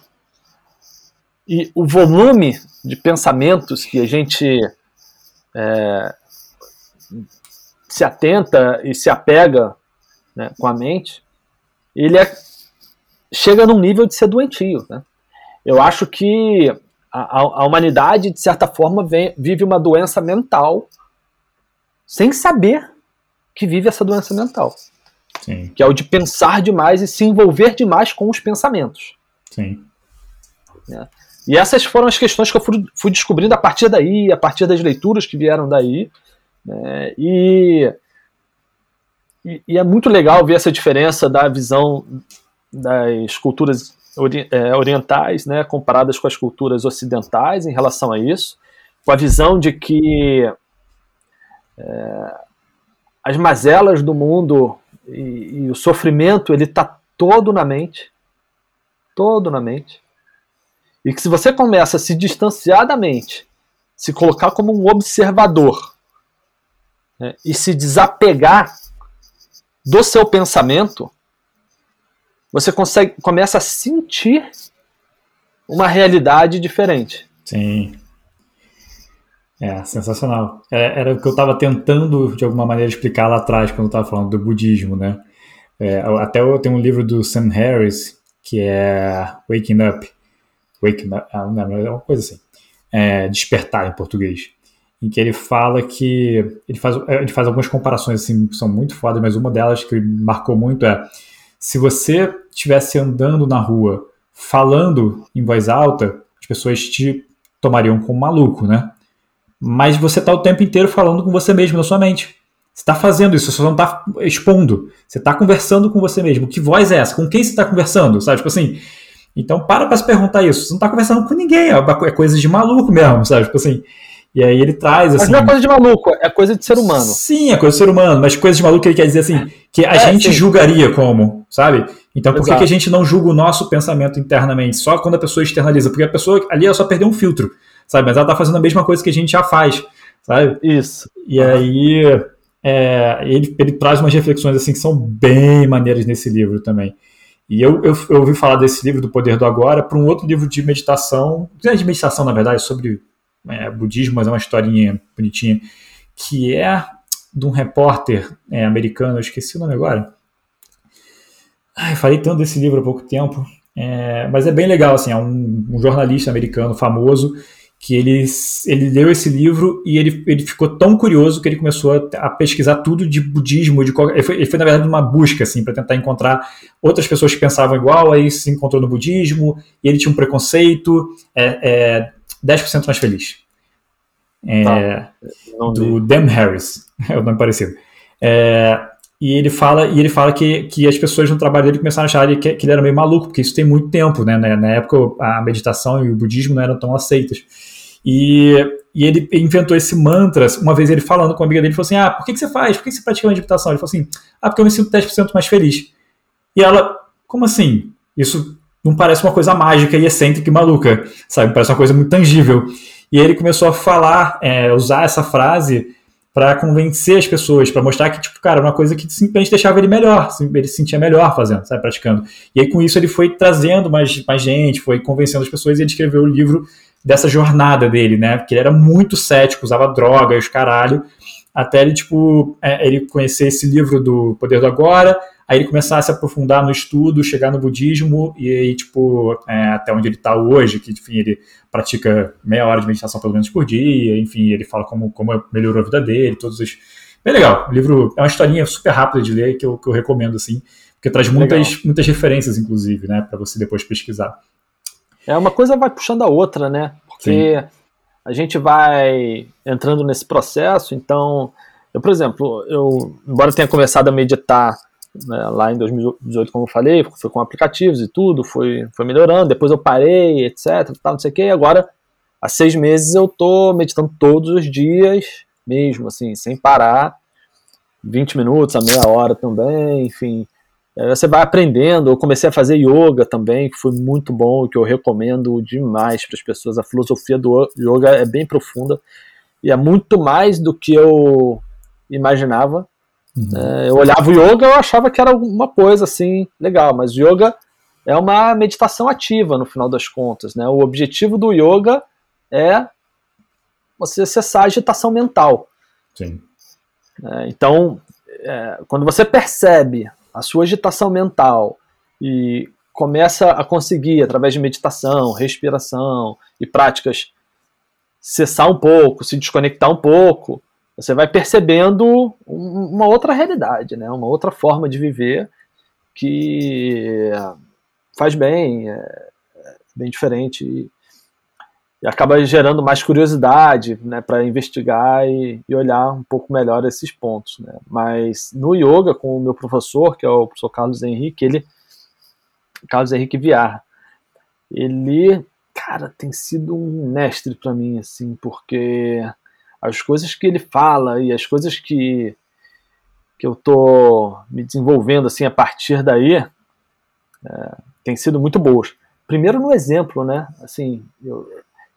e o volume de pensamentos que a gente é, se atenta e se apega né, com a mente, ele é, chega num nível de ser doentio. Né? Eu acho que a, a humanidade, de certa forma, vem, vive uma doença mental sem saber que vive essa doença mental. Sim. Que é o de pensar demais e se envolver demais com os pensamentos. Sim. Né? E essas foram as questões que eu fui, fui, descobrindo a partir daí, a partir das leituras que vieram daí. Né? E, e, e, é muito legal ver essa diferença da visão das culturas ori é, orientais, né, comparadas com as culturas ocidentais em relação a isso, com a visão de que é, as mazelas do mundo e, e o sofrimento ele está todo na mente, todo na mente e que se você começa a se distanciar da mente, se colocar como um observador né, e se desapegar do seu pensamento, você consegue começa a sentir uma realidade diferente. Sim. É, sensacional. É, era o que eu estava tentando, de alguma maneira, explicar lá atrás, quando eu estava falando do budismo, né? É, até eu tenho um livro do Sam Harris, que é Waking Up. Waking Up, ah, é uma coisa assim. É, despertar em português. Em que ele fala que. Ele faz, ele faz algumas comparações assim, que são muito fodas, mas uma delas que marcou muito é: se você estivesse andando na rua falando em voz alta, as pessoas te tomariam como maluco, né? Mas você está o tempo inteiro falando com você mesmo na sua mente. Você está fazendo isso, você não está expondo. Você está conversando com você mesmo. Que voz é essa? Com quem você está conversando? Sabe? Tipo assim. Então para para se perguntar isso. Você não está conversando com ninguém. É, é coisa de maluco mesmo, sabe? Tipo assim. E aí ele traz assim. Mas não é coisa de maluco, é coisa de ser humano. Sim, é coisa de ser humano, mas coisa de maluco ele quer dizer assim, que a é, gente sim. julgaria como, sabe? Então por que, que a gente não julga o nosso pensamento internamente? Só quando a pessoa externaliza? Porque a pessoa ali ela só perdeu um filtro, sabe? Mas ela está fazendo a mesma coisa que a gente já faz, sabe? Isso. E aí é, ele, ele traz umas reflexões assim que são bem maneiras nesse livro também. E eu, eu, eu ouvi falar desse livro do Poder do Agora para um outro livro de meditação, é de meditação na verdade, sobre é, budismo, mas é uma historinha bonitinha, que é de um repórter é, americano, eu esqueci o nome agora. Ai, falei tanto desse livro há pouco tempo, é, mas é bem legal, assim, é um, um, jornalista americano famoso que ele, ele leu esse livro e ele, ele ficou tão curioso que ele começou a, a pesquisar tudo de budismo, de ele, foi, ele foi, na verdade, uma busca, assim, para tentar encontrar outras pessoas que pensavam igual, aí se encontrou no budismo, e ele tinha um preconceito, é, é 10% mais feliz. É, tá. do Dan Harris, é o nome parecido. É, e ele fala, e ele fala que, que as pessoas no trabalho dele começaram a achar que, que ele era meio maluco, porque isso tem muito tempo, né? Na época a meditação e o budismo não eram tão aceitas. E, e ele inventou esse mantra, uma vez ele falando com a amiga dele, ele falou assim, ah, por que, que você faz? Por que, que você pratica meditação? Ele falou assim, ah, porque eu me sinto 10% mais feliz. E ela, como assim? Isso não parece uma coisa mágica e excêntrica e maluca, sabe? Parece uma coisa muito tangível. E ele começou a falar, é, usar essa frase para convencer as pessoas, para mostrar que, tipo, cara, uma coisa que simplesmente deixava ele melhor, ele se sentia melhor fazendo, sabe, praticando. E aí com isso ele foi trazendo mais, mais gente, foi convencendo as pessoas e ele escreveu o livro dessa jornada dele, né? Porque ele era muito cético, usava droga os caralho, até ele, tipo, é, ele conhecer esse livro do Poder do Agora, aí ele começar a se aprofundar no estudo, chegar no budismo e aí, tipo, é, até onde ele está hoje, que, enfim, ele pratica meia hora de meditação pelo menos por dia, enfim, ele fala como, como melhorou a vida dele, todos os... Bem legal, o livro é uma historinha super rápida de ler que eu, que eu recomendo, assim, porque traz muitas, muitas referências, inclusive, né, para você depois pesquisar. É, uma coisa vai puxando a outra, né, porque Sim. a gente vai entrando nesse processo, então... Eu, por exemplo, eu, embora tenha começado a meditar né, lá em 2018, como eu falei, foi com aplicativos e tudo, foi, foi melhorando, depois eu parei, etc, tal, não sei o que, agora, há seis meses eu tô meditando todos os dias, mesmo, assim, sem parar, 20 minutos, a meia hora também, enfim, você vai aprendendo, eu comecei a fazer yoga também, que foi muito bom, que eu recomendo demais para as pessoas, a filosofia do yoga é bem profunda, e é muito mais do que eu imaginava, Uhum. É, eu olhava o yoga, eu achava que era alguma coisa assim legal, mas yoga é uma meditação ativa no final das contas, né? O objetivo do yoga é você cessar a agitação mental. Sim. É, então, é, quando você percebe a sua agitação mental e começa a conseguir, através de meditação, respiração e práticas, cessar um pouco, se desconectar um pouco, você vai percebendo uma outra realidade, né? uma outra forma de viver que faz bem, é, bem diferente e, e, acaba gerando mais curiosidade né, para investigar e, e, olhar um pouco melhor esses pontos. Né? Mas no yoga, com o meu professor, que é o professor Carlos Henrique, ele, Carlos Henrique Viar, ele, cara, tem sido um mestre para mim, assim, porque as coisas que ele fala e as coisas que, que eu tô me desenvolvendo assim a partir daí é, tem sido muito boas. Primeiro no exemplo, né? Assim, eu,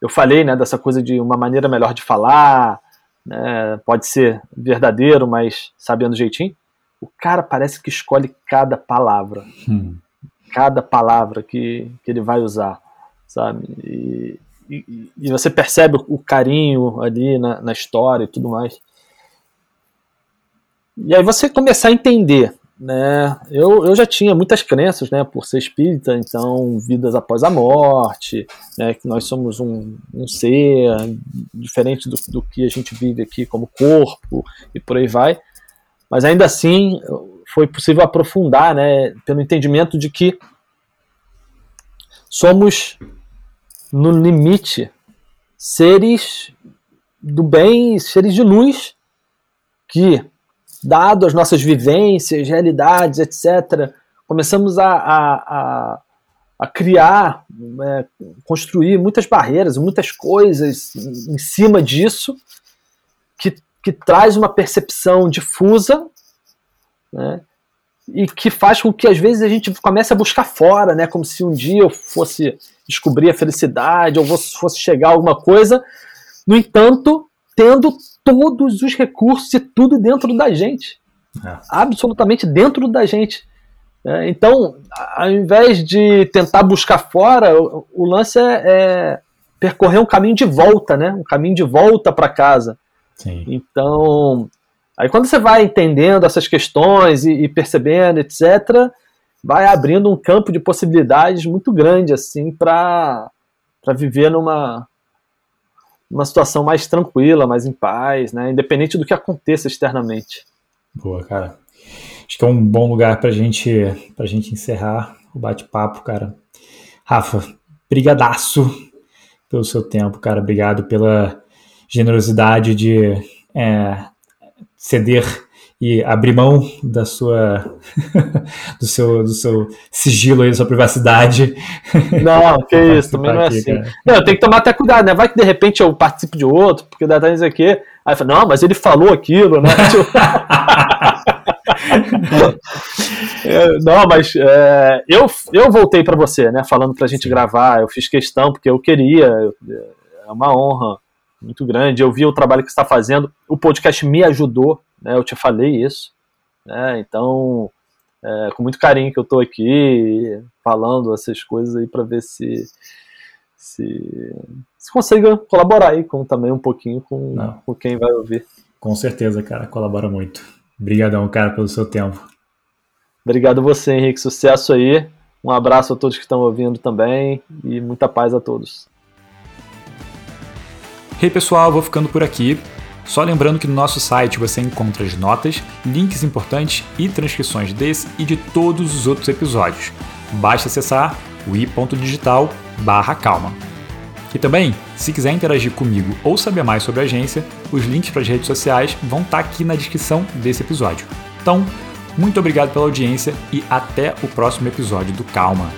eu falei né, dessa coisa de uma maneira melhor de falar, né, pode ser verdadeiro, mas sabendo jeitinho. o cara parece que escolhe cada palavra. Hum. Cada palavra que, que ele vai usar, sabe? E, e, você percebe o carinho ali na, na história e tudo mais. E aí você começar a entender né? Eu, eu já tinha muitas crenças, né, por ser espírita, então vidas após a morte, né, que nós somos um, um ser diferente do, do que a gente vive aqui como corpo e por aí vai. Mas ainda assim foi possível aprofundar, né, pelo entendimento de que somos no limite seres do bem, seres de luz que dado as nossas vivências, realidades, etc., começamos a, a, a, a criar, é, construir muitas barreiras, muitas coisas em cima disso, que, que traz uma percepção difusa, né, e que faz com que às vezes a gente comece a buscar fora, né, como se um dia eu fosse descobrir a felicidade ou fosse chegar a alguma coisa. No entanto, tendo todos os recursos e tudo dentro da gente. É. Absolutamente dentro da gente. É, então, ao invés de tentar buscar fora, o, o lance é, é, percorrer um caminho de volta, né? Um caminho de volta para casa. Sim. Então, aí quando você vai entendendo essas questões e, e percebendo, etc., vai abrindo um campo de possibilidades muito grande assim para viver numa uma situação mais tranquila, mais em paz, né? Independente do que aconteça externamente. Boa, cara. Acho que é um bom lugar para gente, a gente encerrar o bate-papo, cara. Rafa, brigadaço pelo seu tempo, cara. Obrigado pela generosidade de é, ceder e abrir mão da sua do seu do seu sigilo aí, da sua privacidade. Não, que isso, também não é aqui, assim. Cara. Não, eu tenho que tomar até cuidado, né? Vai que de repente eu participo de outro, porque dá até aqui. Aí fala, não, mas ele falou aquilo, né? é, não, mas é, eu, eu voltei para você, né? Falando para a gente gravar, eu fiz questão porque eu queria, é uma honra muito grande. Eu vi o trabalho que está fazendo, o podcast me ajudou né, eu te falei isso, né, então é, com muito carinho que eu estou aqui falando essas coisas aí para ver se, se se consiga colaborar aí com também um pouquinho com, com quem vai ouvir. Com certeza, cara, colabora muito. Obrigadão, cara, pelo seu tempo. Obrigado você, Henrique. Sucesso aí. Um abraço a todos que estão ouvindo também e muita paz a todos. Hey pessoal, vou ficando por aqui. Só lembrando que no nosso site você encontra as notas, links importantes e transcrições desse e de todos os outros episódios. Basta acessar o i.digital calma. E também, se quiser interagir comigo ou saber mais sobre a agência, os links para as redes sociais vão estar tá aqui na descrição desse episódio. Então, muito obrigado pela audiência e até o próximo episódio do Calma.